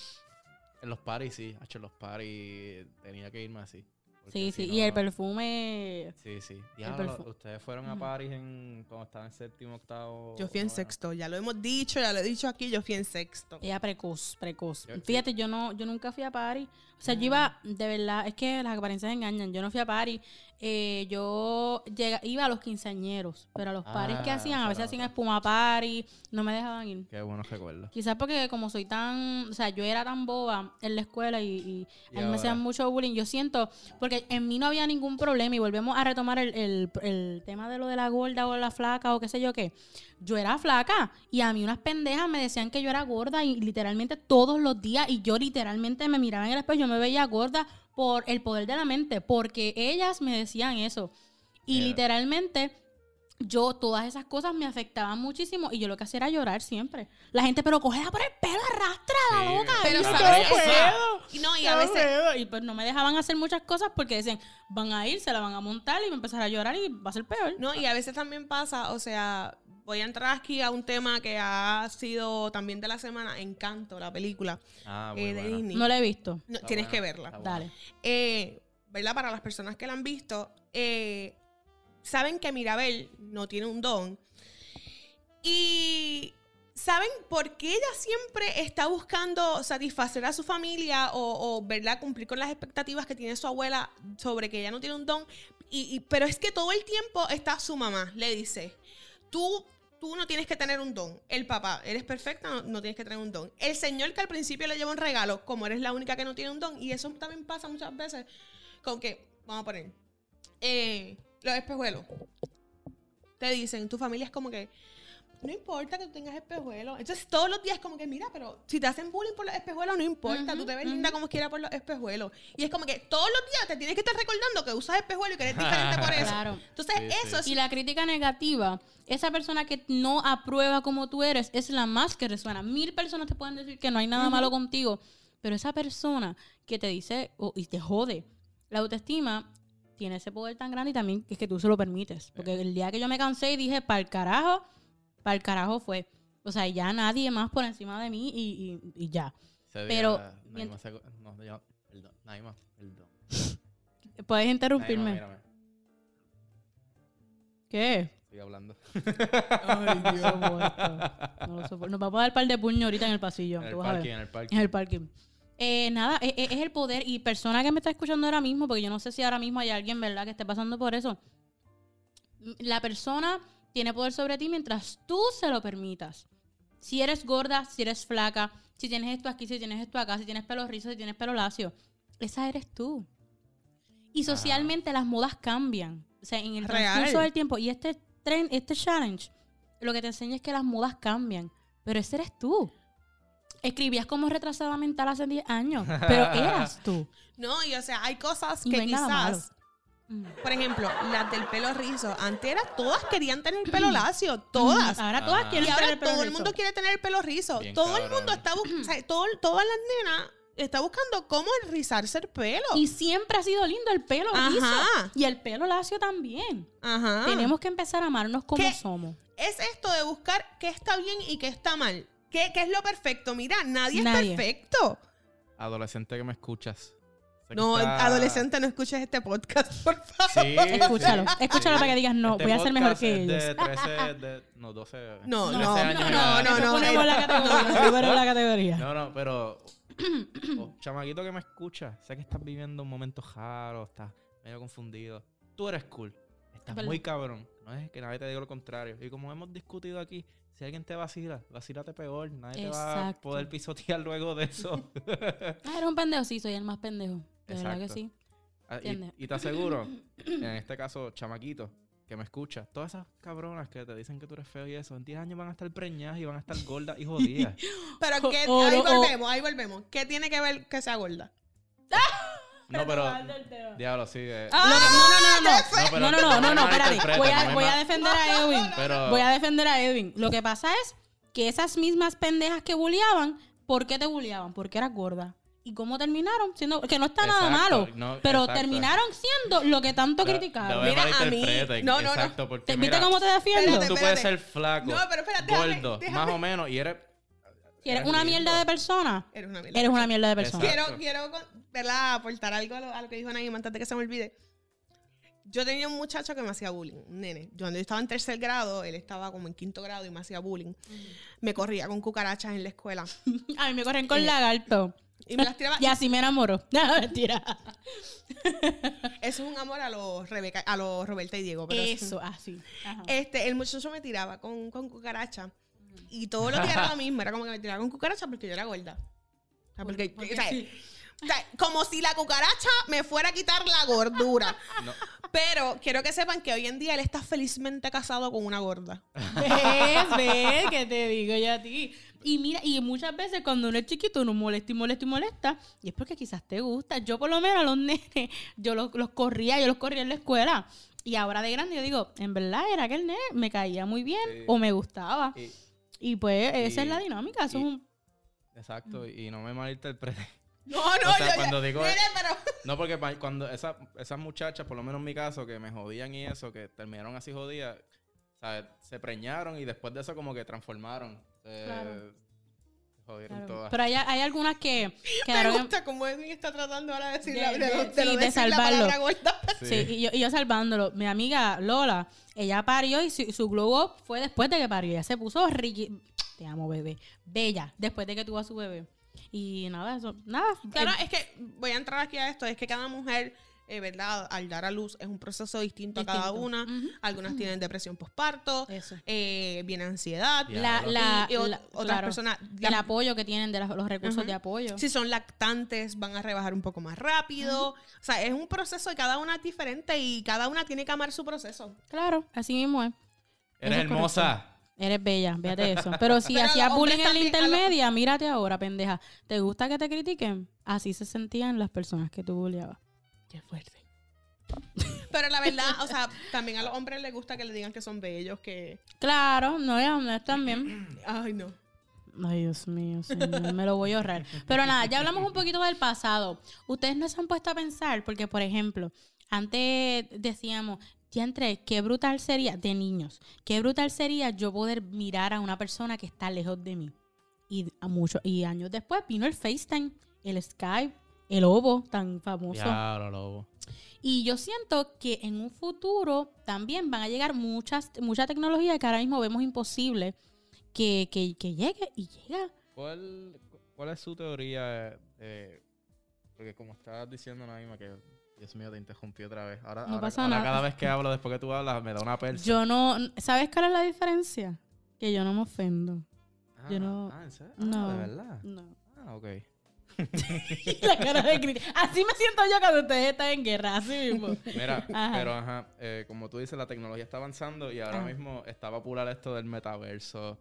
En los paris sí, hecho en los paris tenía que irme así. Sí, si sí. no- Y el perfume. Sí, sí. Diablo, perfu- ustedes fueron a. París en, cuando estaban en séptimo, octavo. Yo fui en sexto, ya lo hemos dicho, ya lo he dicho aquí, yo fui en sexto. Ella precoz, precoz. Yo- Fíjate, yo no, yo nunca fui a París. O sea, yo iba, de verdad, es que las apariencias engañan. Yo no fui a París. Eh, yo llega, iba a los quinceañeros, pero a los paris que Ah, hacían, a veces hacían espuma party, no me dejaban ir. Qué buenos recuerdos. Quizás porque como soy tan, o sea, yo era tan boba en la escuela y, y Y a mí me hacían mucho bullying, yo siento, porque en mí no había ningún problema y volvemos a retomar el, el- el tema de lo de la gorda o la flaca o qué sé yo qué. Yo era flaca y a mí unas pendejas me decían que yo era gorda y literalmente todos los días y yo literalmente me miraba en el espejo, yo me veía gorda por el poder de la mente, porque ellas me decían eso. Y Yeah. literalmente yo todas esas cosas me afectaban muchísimo y yo lo que hacía era llorar siempre. La gente, pero cógela por el pelo, arrastra la Sí, loca. Pero sabes "No puedo, no, y no a veces, puedo". Y pues no me dejaban hacer muchas cosas porque decían, van a ir, se la van a montar y va a empezar a llorar y va a ser peor. no, y a veces también pasa, o sea, voy a entrar aquí a un tema que ha sido también de la semana, Encanto, la película Ah, eh, de. Disney. No la he visto. No, tienes buena, que verla. Dale. Eh, ¿Verdad? Para las personas que la han visto, eh, saben que Mirabel no tiene un don. Y saben por qué ella siempre está buscando satisfacer a su familia o, o, ¿verdad? Cumplir con las expectativas que tiene su abuela sobre que ella no tiene un don. Y, pero es que todo el tiempo está su mamá, le dice, tú... Tú no tienes que tener un don. El papá, eres perfecta, no, no tienes que tener un don. El señor que al principio le lleva un regalo, como eres la única que no tiene un don. Y eso también pasa muchas veces con que, vamos a poner, eh, los espejuelos. Te dicen, tu familia es como que, no importa que tú tengas espejuelos. Entonces todos los días como que, mira, pero si te hacen bullying por los espejuelos, no importa, tú te ves linda como quiera por los espejuelos. Y es como que todos los días te tienes que estar recordando que usas espejuelos y que eres diferente por eso. Claro. Entonces Sí, eso es... Y la crítica negativa, esa persona que no aprueba como tú eres, es la más que resuena. Mil personas te pueden decir que no hay nada malo contigo, pero esa persona que te dice oh, y te jode, la autoestima tiene ese poder tan grande y también es que tú se lo permites. Porque el día que yo me cansé y dije, para el carajo, para el carajo fue. O sea, ya nadie más por encima de mí y, y- y ya. Ese día, Pero- Naima se- no, yo- perdón. Puedes interrumpirme. mírame, ¿Qué? sigue hablando. Ay, Dios. No lo soporto. Nos vamos a dar par de puños ahorita en el pasillo. En el parking, en el parking. En el parking. Eh, nada, e- e- es, el poder. Y persona que me está escuchando ahora mismo, porque yo no sé si ahora mismo hay alguien, ¿verdad?, que esté pasando por eso. M- La persona tiene poder sobre ti mientras tú se lo permitas. Si eres gorda, si eres flaca, si tienes esto aquí, si tienes esto acá, si tienes pelo rizo, si tienes pelo lacio, esa eres tú. Y socialmente las modas cambian. O sea, en el transcurso del tiempo. Y este tren, este challenge, lo que te enseña es que las modas cambian. Pero ese eres tú. Escribías como retrasada mental hace 10 años, pero eras tú. No, y o sea, hay cosas Y no que hay quizás... Mm. Por ejemplo, las del pelo rizo. Antes era, todas querían tener el pelo lacio. Todas. Ahora todas quieren Y ahora tener el pelo todo el rizo. mundo quiere tener el pelo rizo. Bien todo el mundo está buscando, todo, todas las nenas está buscando cómo rizarse el pelo. Y siempre ha sido lindo el pelo rizo. Ajá. Y el pelo lacio también. Ajá. Tenemos que empezar a amarnos como ¿Qué? somos. Es esto de buscar qué está bien y qué está mal. ¿Qué, qué es lo perfecto? Mira, nadie, Nadie. es perfecto. Adolescente que me escuchas. Sé No, está- adolescente, no escuches este podcast, por favor. Sí, Escúchalo. sí. Escúchalo para que digas, no, Este voy a ser mejor que ellos. De 13, de, no, 12. No, 13 no, años no, no, no, no, la categoría. la categoría. No, no, pero o chamaquito que me escucha, sé que estás viviendo un momento raro, estás medio confundido. Tú eres cool. Estás verdad. muy cabrón. No es que nadie te diga lo contrario. Y como hemos discutido aquí, si alguien te vacila, vacílate peor. Nadie te va a poder pisotear luego de eso. Ah, eres un pendejo, sí, soy el más pendejo. De verdad que sí. Ah, y, Entiende. y te aseguro, en este caso, chamaquito, que me escucha, todas esas cabronas que te dicen que tú eres feo y eso, en 10 años van a estar preñadas y van a estar gordas y jodidas. Pero que, ahí volvemos, ahí volvemos. ¿Qué tiene que ver que sea gorda? No, pero. Diablo, sí. eh, que- no, no, no, no. No, no, no, no, no, espérate. Voy a, voy defender a Edwin. Pero. Voy a defender a Edwin. Lo que pasa es que esas mismas pendejas que bulliaban, ¿por qué te bulliaban? Porque eras gorda. ¿Y cómo terminaron? Siendo que no está nada Exacto, malo. no, pero exacto. terminaron siendo lo que tanto No- criticaron. Mira, a mí- no, no, no. Exacto, porque ¿Te- ¿Viste mira, cómo te defiendo? Espérate, tú puedes ser flaco, No, pero espérate, déjame- gordo, déjame. más o menos, y eres. Si eres una lindo. mierda de persona, Eres una mierda. eres una mierda de persona. Exacto. Quiero, quiero ¿verdad? aportar algo a lo, a lo que dijo Naima antes de que se me olvide. Yo tenía un muchacho que me hacía bullying, un nene. Yo cuando yo estaba en tercer grado, él estaba como en quinto grado y me hacía bullying. Me corría con cucarachas en la escuela. A mí me corren con Eh, lagarto. Y me las tiraba. Y así me enamoro. No, mentira. Eso es un amor a los Rebeca, a los Roberta y Diego. Pero Eso, así. Ajá. Este, el muchacho me tiraba con, con cucaracha. Y todo lo que era lo mismo. Era como que me tiraba con cucaracha porque yo era gorda. O sea, porque, Porque o sea, sí. o sea, como si la cucaracha me fuera a quitar la gordura. No, Pero quiero que sepan que hoy en día él está felizmente casado con una gorda. ¿Ves? ¿Ves? Que te digo yo a ti. Y mira, y muchas veces cuando uno es chiquito uno molesta y molesta y molesta. Y es porque quizás te gusta. Yo por lo menos a los nenes, yo los, los corría, yo los corría en la escuela. Y ahora de grande yo digo, en verdad era que el nene me caía muy bien Sí. o me gustaba. y- Y pues esa y- es la dinámica. Eso y- es un... exacto, y no me malinterpreten. No, no, O sea, yo- cuando yo- digo- pero No, porque cuando esa- esas muchachas, por lo menos en mi caso, que me jodían y eso, que terminaron así jodidas, ¿sabes? Se preñaron y después de eso como que transformaron. Claro. Se jodieron Claro. todas. Pero hay, hay algunas que me quedaron... gusta cómo Edwin está tratando ahora de decir De- la, de, de- de lo sí, de de decir la salvarlo. palabra gorda. Sí, y, yo, y yo salvándolo. Mi amiga Lola, ella parió y su, su glow up fue después de que parió. Ella se puso riqui... Te amo, bebé. Bella, después de que tuvo a su bebé. Y nada, eso, nada. Claro, eh, es que voy a entrar aquí a esto. Es que cada mujer, eh, ¿verdad? Al dar a luz es un proceso distinto, a cada una. Algunas tienen depresión postparto, Eso. eh, viene ansiedad. La, la, y, y o- la- otras claro, personas, el apoyo que tienen de los recursos de apoyo. si son lactantes, van a rebajar un poco más rápido. O sea, es un proceso y cada una es diferente y cada una tiene que amar su proceso. Claro, así mismo es. Eres es hermosa. Eres bella, fíjate eso. Pero si Pero hacías bullying en la intermedia, mírate ahora, pendeja. ¿Te gusta que te critiquen? Así se sentían las personas que tú bulleabas. Qué fuerte. Pero la verdad, o sea, también a los hombres les gusta que le digan que son bellos, que... Claro, no, ya, no es también. Ay, no. Ay, Dios mío, señor, me lo voy a ahorrar. Pero nada, ya hablamos un poquito del pasado. Ustedes no se han puesto a pensar, porque, por ejemplo, antes decíamos, ya entré, qué brutal sería, de niños, qué brutal sería yo poder mirar a una persona que está lejos de mí. Y, a mucho, y años después vino el FaceTime, el Skype, el Ovo, tan famoso. Diablo, lobo. Y yo siento que en un futuro también van a llegar muchas, mucha tecnología que ahora mismo vemos imposible que, que, que llegue y llega. ¿Cuál, ¿Cuál es su teoría de... Porque como estabas diciendo, Naima, que... Dios mío, te interrumpí otra vez. Ahora, No ahora- pasa ahora nada. cada vez que hablo después que tú hablas me da una persa. Yo no, ¿sabes cuál es la diferencia? Que yo no me ofendo. Ah, yo no- Ah, ¿en serio? no. Ah, ¿de verdad? No. Ah, ok. La cara de crítica. Así me siento yo cuando ustedes están en guerra, así mismo. Mira, Ajá. pero ajá, eh, como tú dices, la tecnología está avanzando y ahora Ajá. mismo está popular esto del metaverso,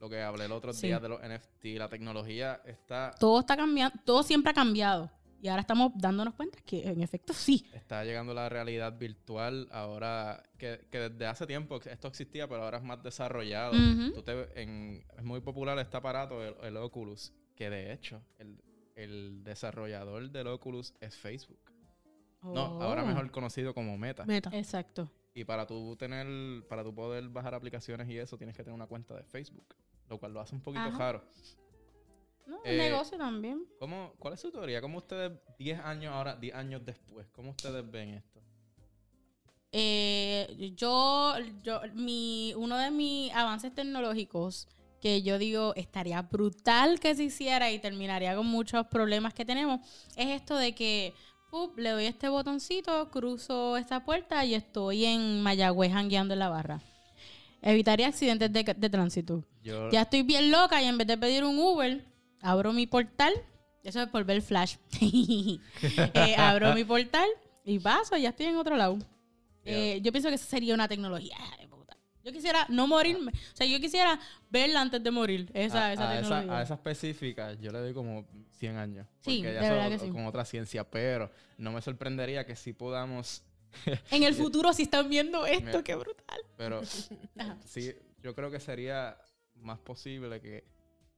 lo que hablé el otro Sí. día de los NFT, la tecnología está, Todo está cambiando, todo siempre ha cambiado. Y ahora estamos dándonos cuenta que en efecto sí. está llegando la realidad virtual ahora, que, que desde hace tiempo esto existía, pero ahora es más desarrollado. Tú te- en- es muy popular este aparato, el, el Oculus, que de hecho el, el desarrollador del Oculus es Facebook. No, ahora Oh. mejor conocido como Meta. Meta. Exacto. Y para tú tener, para tú poder bajar aplicaciones y eso, tienes que tener una cuenta de Facebook. Lo cual lo hace un poquito Ajá. raro. No, un Eh, negocio también. ¿Cómo, ¿Cuál es su teoría? ¿Cómo ustedes, 10 años ahora, 10 años después, cómo ustedes ven esto? Eh, yo, yo, mi, uno de mis avances tecnológicos que yo digo estaría brutal que se hiciera y terminaría con muchos problemas que tenemos, es esto de que le doy este botoncito, cruzo esta puerta y estoy en Mayagüez jangueando en la barra. Evitaría accidentes de, de tránsito. Yo, Ya estoy bien loca y en vez de pedir un Uber, abro mi portal. Eso es por ver flash. Eh, abro mi portal y paso, ya estoy en otro lado. Eh, yo pienso que esa sería una tecnología. Yo quisiera no morirme. O sea, yo quisiera verla antes de morir. Esa, a, esa a tecnología. esa, a esa específica yo le doy como 100 años. Sí, porque de que sí. con otra ciencia, pero no me sorprendería que si podamos, En el futuro, si están viendo esto, Mira. qué brutal. pero sí, yo creo que sería más posible que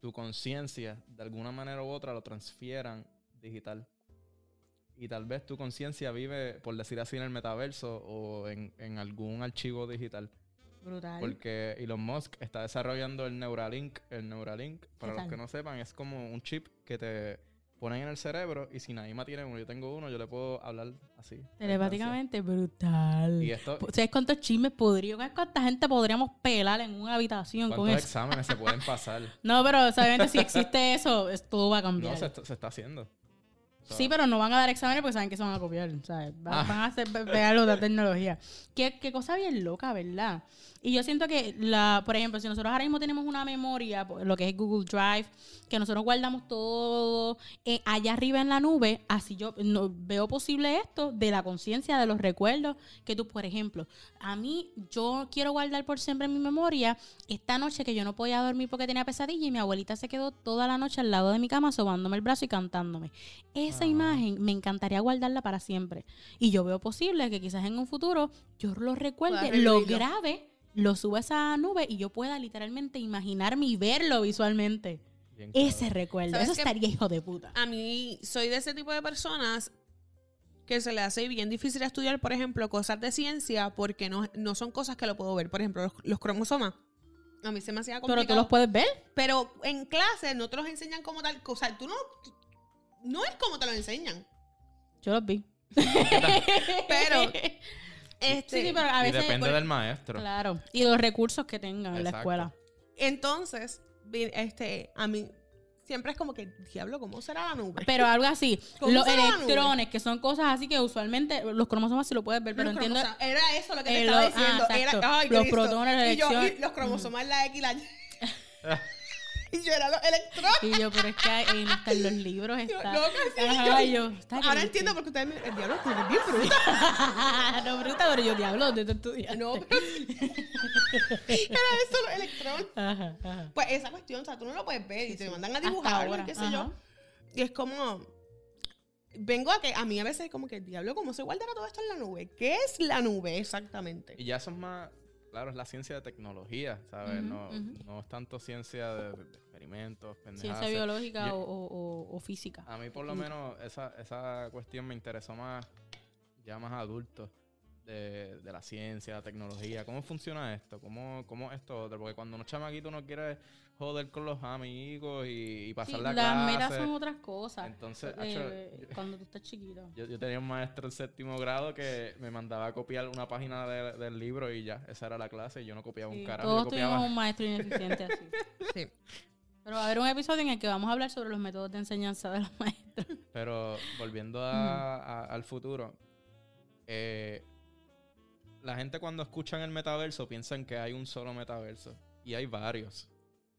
tu conciencia de alguna manera u otra lo transfieran digital. Y tal vez tu conciencia vive, por decir así, en el metaverso o en, en algún archivo digital. Brutal. Porque Elon Musk está desarrollando el Neuralink. El Neuralink, para ¿Qué los que no sepan, es como un chip que te ponen en el cerebro y si Naima tiene uno, yo tengo uno, yo le puedo hablar así. Telepáticamente, brutal. Y esto, ¿Sabes cuántos chismes podría, cuánta gente podríamos pelar en una habitación con ¿cuántos eso? exámenes se pueden pasar? No, pero obviamente si existe eso, es- todo va a cambiar. No, se está haciendo. Sí, pero no van a dar exámenes porque saben que se van a copiar. ¿sabes? Ah. Van a hacer pe- pegar de tecnología. Qué, qué cosa bien loca, ¿verdad? Y yo siento que, la, por ejemplo, si nosotros ahora mismo tenemos una memoria, pues, lo que es Google Drive, que nosotros guardamos todo eh, allá arriba en la nube, así yo no, veo posible esto de la conciencia, de los recuerdos, que tú, por ejemplo, a mí yo quiero guardar por siempre en mi memoria esta noche que yo no podía dormir porque tenía pesadilla y mi abuelita se quedó toda la noche al lado de mi cama sobándome el brazo y cantándome. Esa imagen me encantaría guardarla para siempre. Y yo veo posible que quizás en un futuro yo lo recuerde, lo grabe, lo suba a esa nube y yo pueda literalmente imaginarme y verlo visualmente. bien Ese recuerdo. ¿Sabes Eso estaría hijo de puta. A mí soy de ese tipo de personas que se le hace bien difícil estudiar, por ejemplo, cosas de ciencia porque no, no son cosas que lo puedo ver. Por ejemplo, los, los cromosomas. A mí se me hacía complicado. Pero tú los puedes ver. Pero en clase no te los enseñan como tal. O sea, tú no... No es como te lo enseñan. Yo los vi. Pero... Este, sí, sí, pero a Y veces. depende del maestro. Claro. Y los recursos que tengan en la escuela. Entonces, este, a mí siempre es como que, diablo, ¿cómo será la nube? Pero algo así. ¿Cómo Los electrones, que son cosas así que usualmente los cromosomas sí lo puedes ver, pero Los entiendo. Era eso lo que te Eh, estaba lo- diciendo. ah, era, ay, Los Cristo. protones, la y, yo, elección. y los cromosomas, la X y la Y. y yo era los electrones. Y yo, pero es que ahí no están los libros, Yo, está. loca, sí, Ajá, yo- yo, está Ahora entiendo por qué ustedes me. El diablo, tú eres bien bruta. no, bruta, pero yo diablo, ¿dónde tú estudiaste? No, pero. era eso, los electrones. Ajá, ajá. Pues esa cuestión, o sea, tú no lo puedes ver y te mandan a dibujar, ahora, qué sé ajá. yo. Y es como. Vengo a que a mí a veces es como que, diablo, ¿cómo se guardará todo esto en la nube? ¿Qué es la nube exactamente? Y ya eso es más, claro, es la ciencia de tecnología, ¿sabes? No, no es tanto ciencia de, de experimentos, pendejadas. Ciencia biológica Yo- o, o- o- o física. A mí por lo menos esa, esa cuestión me interesó más, ya más adulto, de, de la ciencia, la tecnología. ¿Cómo funciona esto? ¿Cómo, cómo esto otro? Porque cuando uno chamaquito uno quiere joder con los amigos y, y pasar Sí, la las clase. metas son otras cosas. Entonces, eh, yo- cuando tú estás chiquito. Yo, yo tenía un maestro en séptimo grado que me mandaba a copiar una página de- del libro y ya, esa era la clase y yo no copiaba Sí, un carajo. todos yo copiaba... tuvimos un maestro ineficiente así. Sí. Pero va a haber un episodio en el que vamos a hablar sobre los métodos de enseñanza de los maestros. Pero volviendo a- a- al futuro, eh, la gente cuando escuchan el metaverso piensan que hay un solo metaverso y hay varios.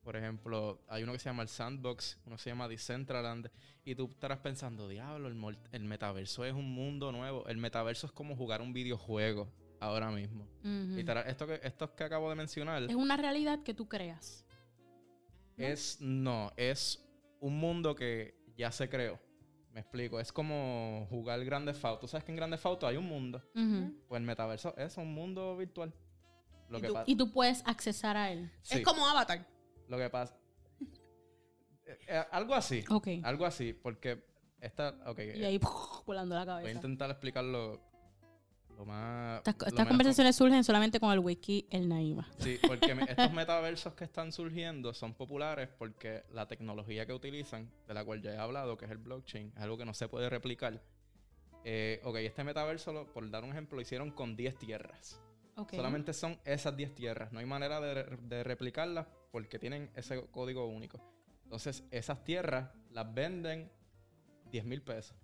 Por ejemplo, hay uno que se llama el Sandbox, uno se llama Decentraland, y tú estarás pensando, diablo, el, metaverso es un mundo nuevo. El metaverso es como jugar un videojuego ahora mismo. Literal, esto que, estos que acabo de mencionar Es una realidad que tú creas. ¿No? es, no, es un mundo que ya se creó. Me explico, es como jugar Grande Auto. ¿Tú sabes que en Grande Auto hay un mundo? Pues el metaverso es un mundo virtual. Lo ¿Y que tú- pasa. Y tú puedes accesar a él. sí, Es como Avatar. Lo que pasa. Eh, eh, algo así. Ok. Algo así, porque esta. Ok, Y eh, ahí ¡puf! volando la voy a cabeza. intentar explicarlo lo más. Estas, lo estas menos conversaciones surgen solamente con el wiki El Naima. Sí, porque estos metaversos que están surgiendo son populares porque la tecnología que utilizan, de la cual ya he hablado, que es el blockchain, es algo que no se puede replicar. Eh, ok, este metaverso, lo- por dar un ejemplo, lo hicieron con 10 tierras. Solamente son esas 10 tierras. No hay manera de, de replicarlas porque tienen ese código único. Entonces, esas tierras las venden 10 mil pesos.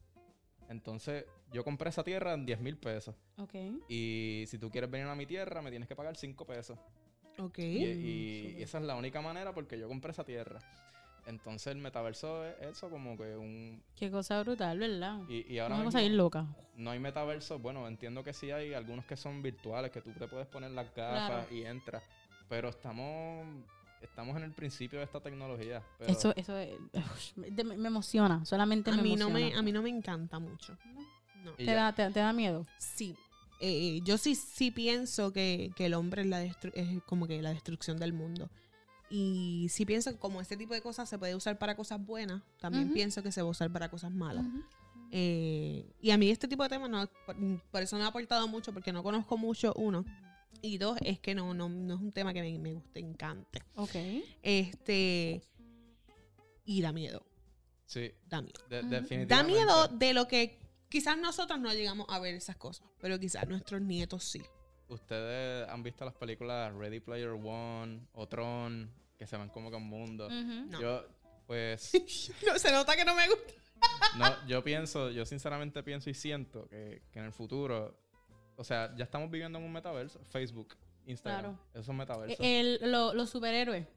Entonces, yo compré esa tierra en 10 mil pesos. Ok. Y si tú quieres venir a mi tierra, me tienes que pagar 5 pesos. Ok. Y, y- y esa es la única manera porque yo compré esa tierra. Entonces, el metaverso es eso como que un... Qué cosa brutal, ¿verdad? Y, y ahora Una mismo cosa bien loca. no hay metaverso. Bueno, entiendo que sí hay algunos que son virtuales, que tú te puedes poner las gafas Claro. y entras. Pero estamos... Estamos en el principio de esta tecnología. Pero Eso, eso es- me emociona, solamente A me mí, no me, a mí no me encanta mucho. No. Y ¿Te, da, te, te da miedo? Sí. Eh, yo sí, sí pienso que, que el hombre es, la destru- es como que la destrucción del mundo. Y sí pienso que como este tipo de cosas se puede usar para cosas buenas, también pienso que se va a usar para cosas malas. Eh, y a mí este tipo de temas no, por, por eso no ha aportado mucho, porque no conozco mucho, uno. Y dos, es que no, no, no es un tema que me, me guste, encante. Ok. Este. Y da miedo. sí, Da miedo. de-. Da miedo de lo que quizás nosotros no llegamos a ver esas cosas, pero quizás nuestros nietos sí. Ustedes han visto las películas Ready Player One o Tron, que se ven como que un mundo. Ujú. No. Yo, pues, No, se nota que no me gusta. no, yo pienso, yo sinceramente pienso y siento que, que en el futuro, o sea, ya estamos viviendo en un metaverso, Facebook, Instagram, Claro. esos metaversos. Eh, El- lo- los superhéroes.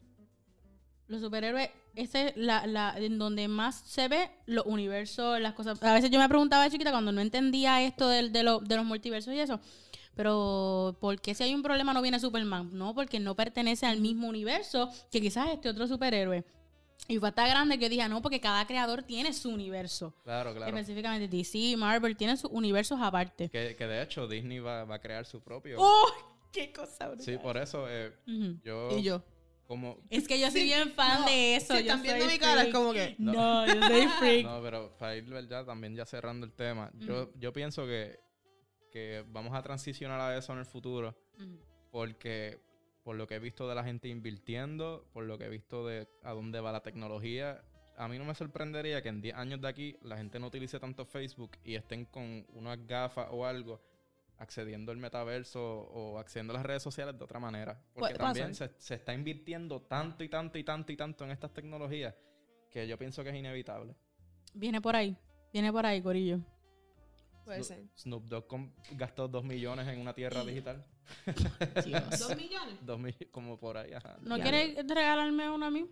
Los superhéroes, ese es la, la, en donde más se ve los universos, las cosas. A veces yo me preguntaba de chiquita cuando no entendía esto del- de, lo- de los multiversos y eso. Pero, ¿por qué si hay un problema no viene Superman? No, porque no pertenece al mismo universo que quizás este otro superhéroe. Y fue hasta grande que yo dije, no, porque cada creador tiene su universo. claro, claro. Específicamente DC, Marvel, tienen sus universos aparte. Que, que de hecho Disney va, va a crear su propio. ¡Oh! ¡Qué cosa brutal! Sí, por eso eh, yo, Y yo. Como... Es que yo soy Sí, bien fan no, de eso. si yo están viendo soy mi cara, es como que. No, yo soy freak. No, pero para ir ya también ya cerrando el tema, yo, yo pienso que, que vamos a transicionar a eso en el futuro porque por lo que he visto de la gente invirtiendo, por lo que he visto de a dónde va la tecnología, a mí no me sorprendería que en 10 años de aquí la gente no utilice tanto Facebook y estén con unas gafas o algo accediendo al metaverso o accediendo a las redes sociales de otra manera. Porque también se, está invirtiendo tanto y tanto y tanto y tanto en estas tecnologías que yo pienso que es inevitable. Viene por ahí. Viene por ahí, Corillo. Puede Snoop- ser. Snoop Dogg gastó 2 millones en una tierra digital. ¿Dos millones? Dos mi- como por ahí, ajá. ¿No Ya. quieres regalarme uno a mí?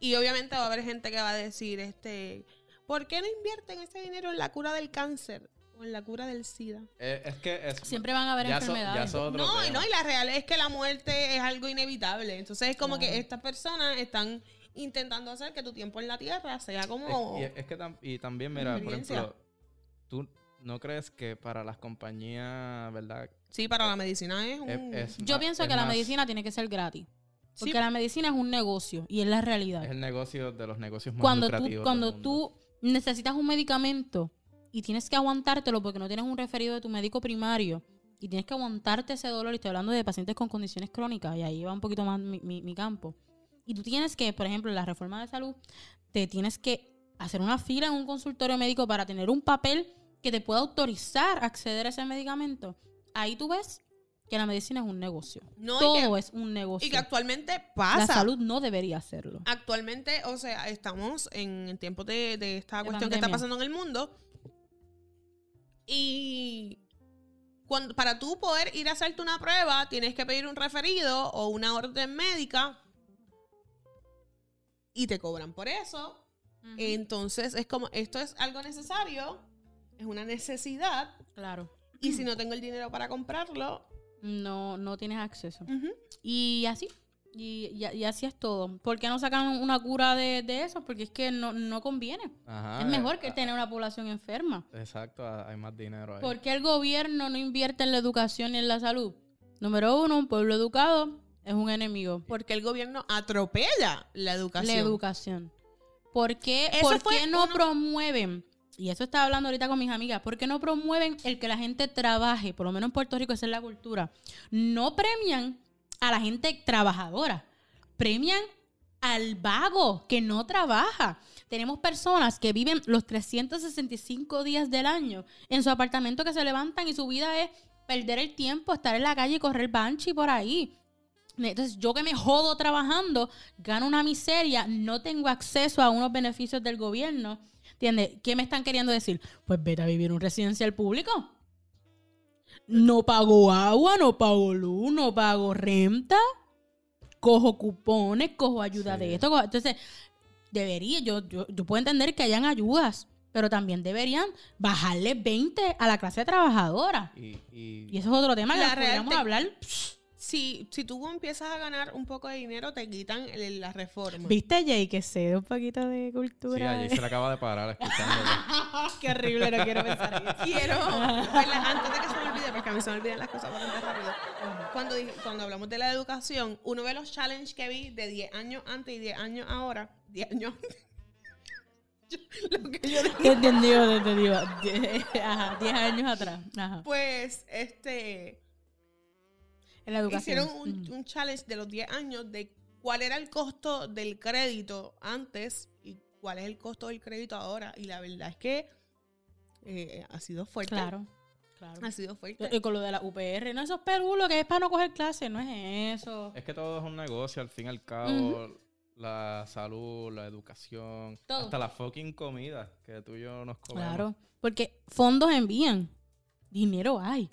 Y obviamente va a haber gente que va a decir, este, ¿por qué no invierten ese dinero en la cura del cáncer en la cura del SIDA? Eh, es que es, Siempre van a haber ya, so- ya enfermedades. No, y no, y la real es que la muerte es algo inevitable. Entonces es como Claro. que estas personas están intentando hacer que tu tiempo en la tierra sea como... Es, y, es que tam- y también, mira, por ejemplo, tú no crees que para las compañías, ¿verdad? Sí, para la medicina es un... Es- es Yo más- pienso es que la medicina tiene que ser gratis. Sí. Porque la medicina es un negocio y es la realidad. Es el negocio de los negocios más cuando tú, lucrativos cuando mundo. tú necesitas un medicamento y tienes que aguantártelo porque no tienes un referido de tu médico primario y tienes que aguantarte ese dolor, y estoy hablando de pacientes con condiciones crónicas, y ahí va un poquito más mi, mi- mi campo. Y tú tienes que, por ejemplo, en la reforma de salud, te tienes que hacer una fila en un consultorio médico para tener un papel que te pueda autorizar a acceder a ese medicamento. Ahí tú ves que la medicina es un negocio. No, Todo que- es un negocio. Y que actualmente la pasa. salud no debería hacerlo. Actualmente, o sea, estamos en tiempos de, de esta De cuestión que está pasando en el mundo. Y cuando, para tú poder ir a hacerte una prueba, tienes que pedir un referido o una orden médica. Y te cobran por eso. Entonces, es como, esto es algo necesario, es una necesidad. Claro. Y si no tengo el dinero para comprarlo, No, no tienes acceso. Y así. Y, y- y así es todo. ¿Por qué no sacan una cura de, de eso? Porque es que no, no conviene. Ajá, es mejor eh, que ah, tener una población enferma. Exacto, ah, hay más dinero ahí. ¿Por qué el gobierno no invierte en la educación y en la salud? Número uno, un pueblo educado es un enemigo. porque el gobierno atropella la educación. La educación. ¿Por qué, por qué no uno- promueven? Y eso estaba hablando ahorita con mis amigas. ¿Por qué no promueven el que la gente trabaje? Por lo menos en Puerto Rico esa es la cultura. No premian a la gente trabajadora. Premian al vago que no trabaja. Tenemos personas que viven los 365 días del año en su apartamento que se levantan y su vida es perder el tiempo, estar en la calle y correr banchi por ahí. Entonces, yo que me jodo trabajando, gano una miseria, no tengo acceso a unos beneficios del gobierno. ¿Entiendes? ¿Qué me están queriendo decir? Pues vete a vivir un residencial público. No pago agua, no pago luz, no pago renta. Cojo cupones, cojo ayuda Sí. de esto. cojo- Entonces, debería, yo, yo, yo puedo entender que hayan ayudas, pero también deberían bajarle 20 a la clase trabajadora. Y, y- Y eso es otro tema que La podríamos te- hablar. Si, si tú empiezas a ganar un poco de dinero, te quitan el- la reforma. ¿Viste, Jay, que sé un poquito de sí, cultura? allí se le acaba de parar escuchándolo. Qué horrible, no quiero pensar eso. Quiero, ¿verdad? antes de que se me olvide, porque a mí se me olvidan las cosas bastante rápido. Cuando, dije- cuando hablamos de la educación, uno de los challenges que vi de 10 años antes y 10 años ahora, 10 años Yo- lo que yo Te entendió, te entendió. Ajá, 10 años atrás. Ajá. pues, este, En la educación. hicieron un, Ujú. un challenge de los 10 años de cuál era el costo del crédito antes y cuál es el costo del crédito ahora. Y la verdad es que eh, ha sido fuerte. Claro, claro. Ha sido fuerte. Y con lo de la UPR, no, eso es perulo, que es para no coger clase, no es eso. Es que todo es un negocio, al fin y al cabo. La salud, la educación, Todo. hasta la fucking comida que tú y yo nos comemos. Claro, porque fondos envían, dinero hay.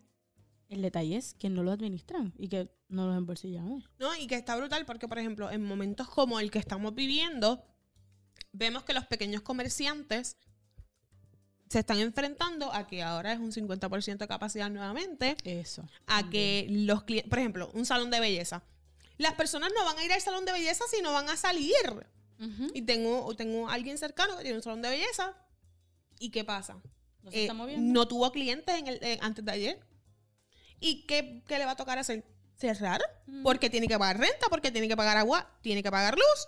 El detalle es que no lo administran y que no los embolsillamos. No, y que está brutal porque, por ejemplo, en momentos como el que estamos viviendo, vemos que los pequeños comerciantes se están enfrentando a que ahora es un 50% de capacidad nuevamente, Eso. a que los clientes, por ejemplo, un salón de belleza. Las personas no van a ir al salón de belleza si no van a salir. Ujú. Y tengo, tengo alguien cercano que tiene un salón de belleza. ¿Y qué pasa? Eh, no tuvo clientes en el, eh, antes de ayer. ¿Y qué, qué le va a tocar hacer? Cerrar. Mm. Porque tiene que pagar renta, porque tiene que pagar agua, tiene que pagar luz.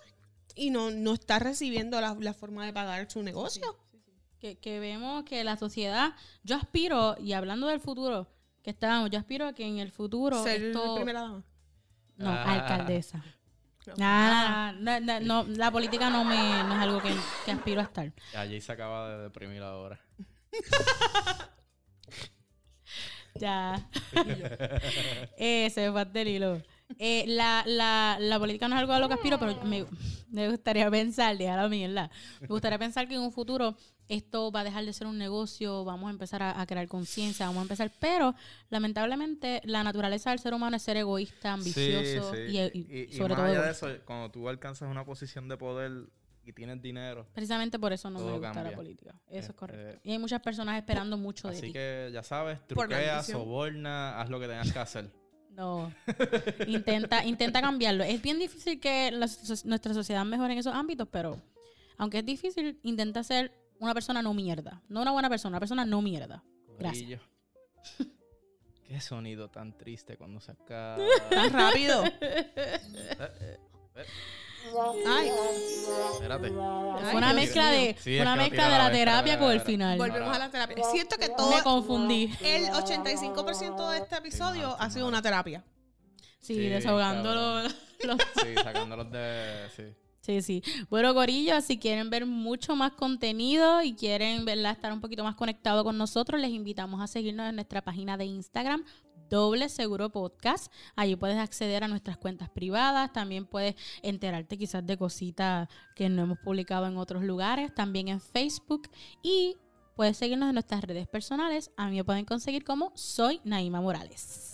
Y no, no está recibiendo la, la forma de pagar su negocio. que, que vemos que la sociedad, yo aspiro, y hablando del futuro, que estábamos, yo aspiro a que en el futuro Ser esto- primera dama. no, Ah. alcaldesa. No. Nada, no, la política no me no es algo que, que aspiro a estar. Allí se acaba de deprimir ahora. Ya. eh, se me el hilo. Eh, la, la, la política no es algo a lo que aspiro, pero me, me gustaría pensar, dejar la mierda. Me gustaría pensar que en un futuro esto va a dejar de ser un negocio, vamos a empezar a, a crear conciencia, vamos a empezar. Pero lamentablemente la naturaleza del ser humano es ser egoísta, ambicioso Sí, sí. y, y Y- y sobre más todo allá de eso, cuando tú alcanzas una posición de poder y tienes dinero, Precisamente por eso no me gusta la política. Eso es Este, correcto. Y hay muchas personas esperando mucho de así ti. que ya sabes, truquea, soborna, haz lo que tengas que hacer. No. intenta, intenta cambiarlo. Es bien difícil que la nuestra sociedad mejore en esos ámbitos, pero aunque es difícil, intenta ser una persona no mierda. No una buena persona, una persona no mierda. Gracias. Qué sonido tan triste cuando se acaba. Tan rápido. Ay, Espérate. Fue una mezcla de, Sí, una mezcla de la terapia con el final. volvemos a la terapia. Siento que todo Me confundí. el 85% de este episodio ha sido una terapia. Sí, Sí, desahogando cabrón. los, los- Sí, sacándolos de. Sí. Sí, sí. Bueno, Corillo, si quieren ver mucho más contenido y quieren ¿verdad? estar un poquito más conectado con nosotros, les invitamos a seguirnos en nuestra página de Instagram, Doble Seguro Podcast. Allí puedes acceder a nuestras cuentas privadas, también puedes enterarte quizás de cositas que no hemos publicado en otros lugares, también en Facebook y puedes seguirnos en nuestras redes personales. A mí me pueden conseguir como Soy Naima Morales.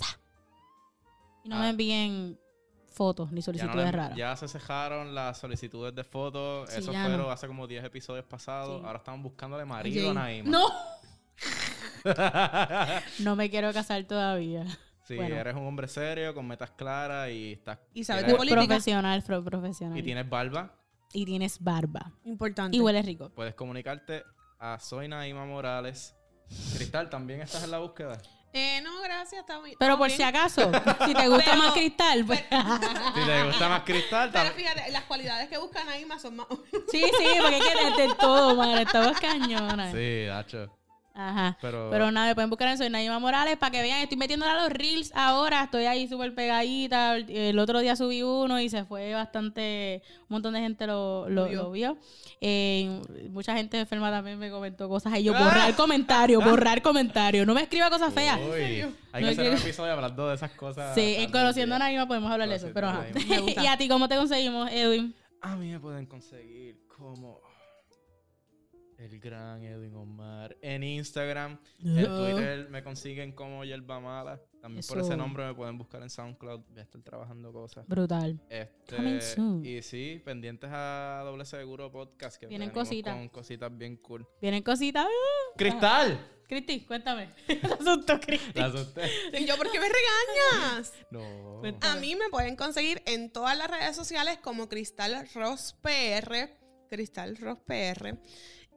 Y no Ah. me envíen fotos ni Ya, no solicitudes raras. ya se cejaron las solicitudes de fotos. Sí, Eso fueron no. hace como 10 episodios pasados. Sí. Ahora estamos buscándole marido a. Naima. No. No me quiero casar todavía. Sí, Bueno. eres un hombre serio, con metas claras y estás. Y sabes de política. Profesional, pro- profesional. y tienes barba. Y tienes barba. Importante. Y huele rico. Puedes comunicarte a Soy Naima Morales. Cristal, ¿también estás en la búsqueda? Eh, no, gracias. Está muy, Pero por bien. si acaso, si te gusta Pero- más cristal, pues. Si te gusta más Cristal, Pero fíjate, las cualidades que busca Naima son más. Sí, sí, porque hay que tener todo, madre. Estamos cañonas. Sí, Dacho. Ajá. Pero, Pero nada, me pueden buscar en Soy Naima Morales para que vean. Estoy metiéndole a los reels ahora. Estoy ahí súper pegadita. El- otro día subí uno y se fue bastante. Un montón de gente lo, lo- Lo vio. lo vio. Eh, mucha gente enferma también me comentó cosas. Y yo, Ah. borrar comentario, borrar comentario. No me escriba cosas feas. Uy, hay No que hacer un episodio hablando de esas cosas. Sí, en conociendo a. Naima podemos hablar de eso. Pero ajá. ¿Y a ti cómo te conseguimos, Edwin? A mí me pueden conseguir como el gran Edwin Omar en Instagram. En Twitter me consiguen como Yerba Mala. También por ese nombre me pueden buscar en SoundCloud. Voy a estar trabajando cosas. Brutal. Coming Este, soon. y sí, pendientes a Doble Seguro Podcast. Que Vienen cositas. Con cositas bien cool. Vienen cositas. ¡Cristal! Cristi, cuéntame. Te asustó, Cristi. La asusté. ¿Y yo por qué me regañas? No. Cuéntame. A mí me pueden conseguir en todas las redes sociales como Cristal Ross PR. Cristal Ross PR.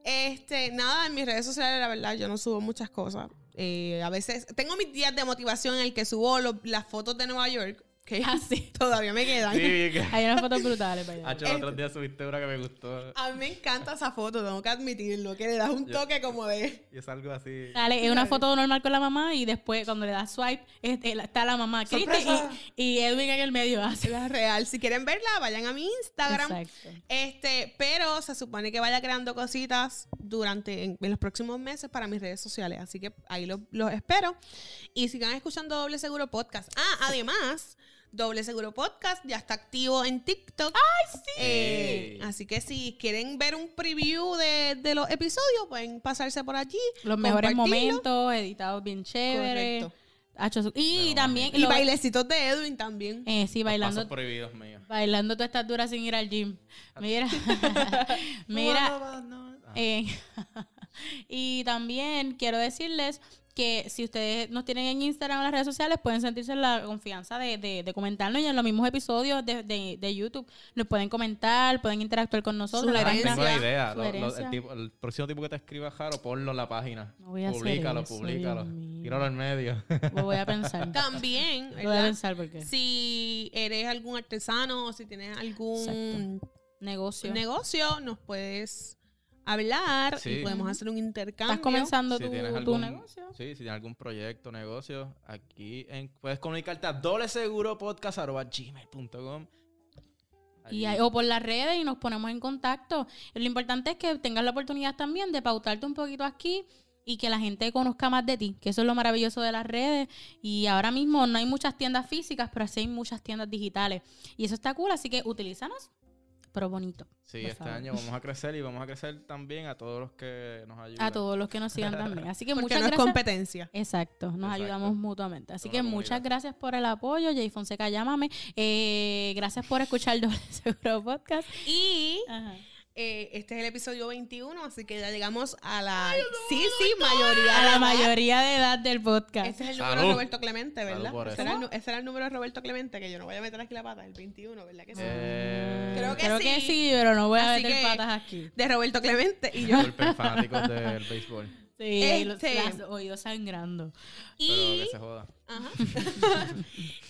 Este, nada, en mis redes sociales, la verdad, yo no subo muchas cosas. Eh, a veces tengo mis días de motivación en el que subo las fotos de Nueva York, que Ah, sí. todavía me quedan. Sí, que... Hay unas fotos brutales. vaya. Hacho, el otro día subiste una que me gustó. A mí me encanta esa foto, tengo que admitirlo, que le das un Yo- toque como de... Y es algo así. Sale, es una foto normal con la mamá y después cuando le das swipe este, está la mamá y, y Edwin en el medio hace. La real. Si quieren verla, vayan a mi Instagram. Exacto. Este, pero se supone que vaya creando cositas durante en, en los próximos meses para mis redes sociales. Así que ahí los los espero. Y sigan escuchando Doble Seguro Podcast. Ah, además, Doble Seguro Podcast ya está activo en TikTok. ¡Ay, sí! así que si quieren ver un preview de, de los episodios, pueden pasarse por allí. Los mejores momentos, editados bien chévere. Correcto. Su- y también Y lo- bailecitos de Edwin también. eh, sí, bailando Pasos prohibidos míos. bailando tú estás dura sin ir al gym. Mira. Mira, Ah. Eh, y también quiero decirles que si ustedes nos tienen en Instagram o en las redes sociales, pueden sentirse en la confianza de, de, de comentarnos y en los mismos episodios de, de, de YouTube nos pueden comentar, pueden interactuar con nosotros. La tengo una idea. Lo- lo- el, tipo- el próximo tipo que te escriba Jaro, ponlo en la página. No voy a hacer Publícalo, eso, publícalo. Dios mío. Tíralo en medio. Lo voy a pensar. También, Lo voy a pensar porque Si eres algún artesano o si tienes algún negocio. negocio, nos puedes hablar Sí. y podemos hacer un intercambio. Estás comenzando si tu, tienes tu algún, negocio. Sí, si tienes algún proyecto, negocio, aquí en- puedes comunicarte a dobleseguro.podcast.gmail.com Y hay- o por las redes y nos ponemos en contacto. Lo importante es que tengas la oportunidad también de pautarte un poquito aquí y que la gente conozca más de ti, que eso es lo maravilloso de las redes. Y ahora mismo no hay muchas tiendas físicas, pero sí hay muchas tiendas digitales. Y eso está cool, así que utilízanos, pero bonito. Sí, por este favor. año vamos a crecer y vamos a crecer también a todos los que nos ayudan. A todos los que nos sigan también. Así que Porque muchas no es gracias. competencia. Exacto, nos Exacto. ayudamos mutuamente. Así que muchas gracias por el apoyo, Jay Fonseca, llámame. Eh, gracias por escuchar Doble Seguro Podcast. Y Ajá. Eh, este es el episodio 21, así que ya llegamos a la... sí, sí, mayoría. A la de edad. mayoría de edad del podcast. Este es el número Salud. de Roberto Clemente, ¿verdad? por Ese eso. era, el, ese era el número de Roberto Clemente, que yo no voy a meter aquí la pata, el 21, ¿verdad que sí? Eh, Creo que Creo que sí. sí, pero no voy a Así meter que- patas aquí. De Roberto Clemente y yo. Fanáticos del béisbol. Sí, los, Este- las oídos sangrando. Pero Y, que se joda. Ajá.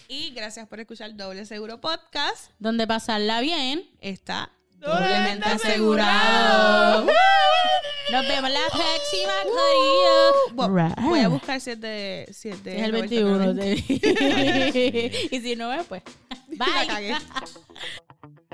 y gracias por escuchar Doble Seguro Podcast. Donde pasarla bien. Está Doblemente asegurado. Nos vemos la próxima, Corillo. Voy, voy a buscar si es de, si es de Es el Roberto 21. Clemente. sí. y si no es, pues. Bye.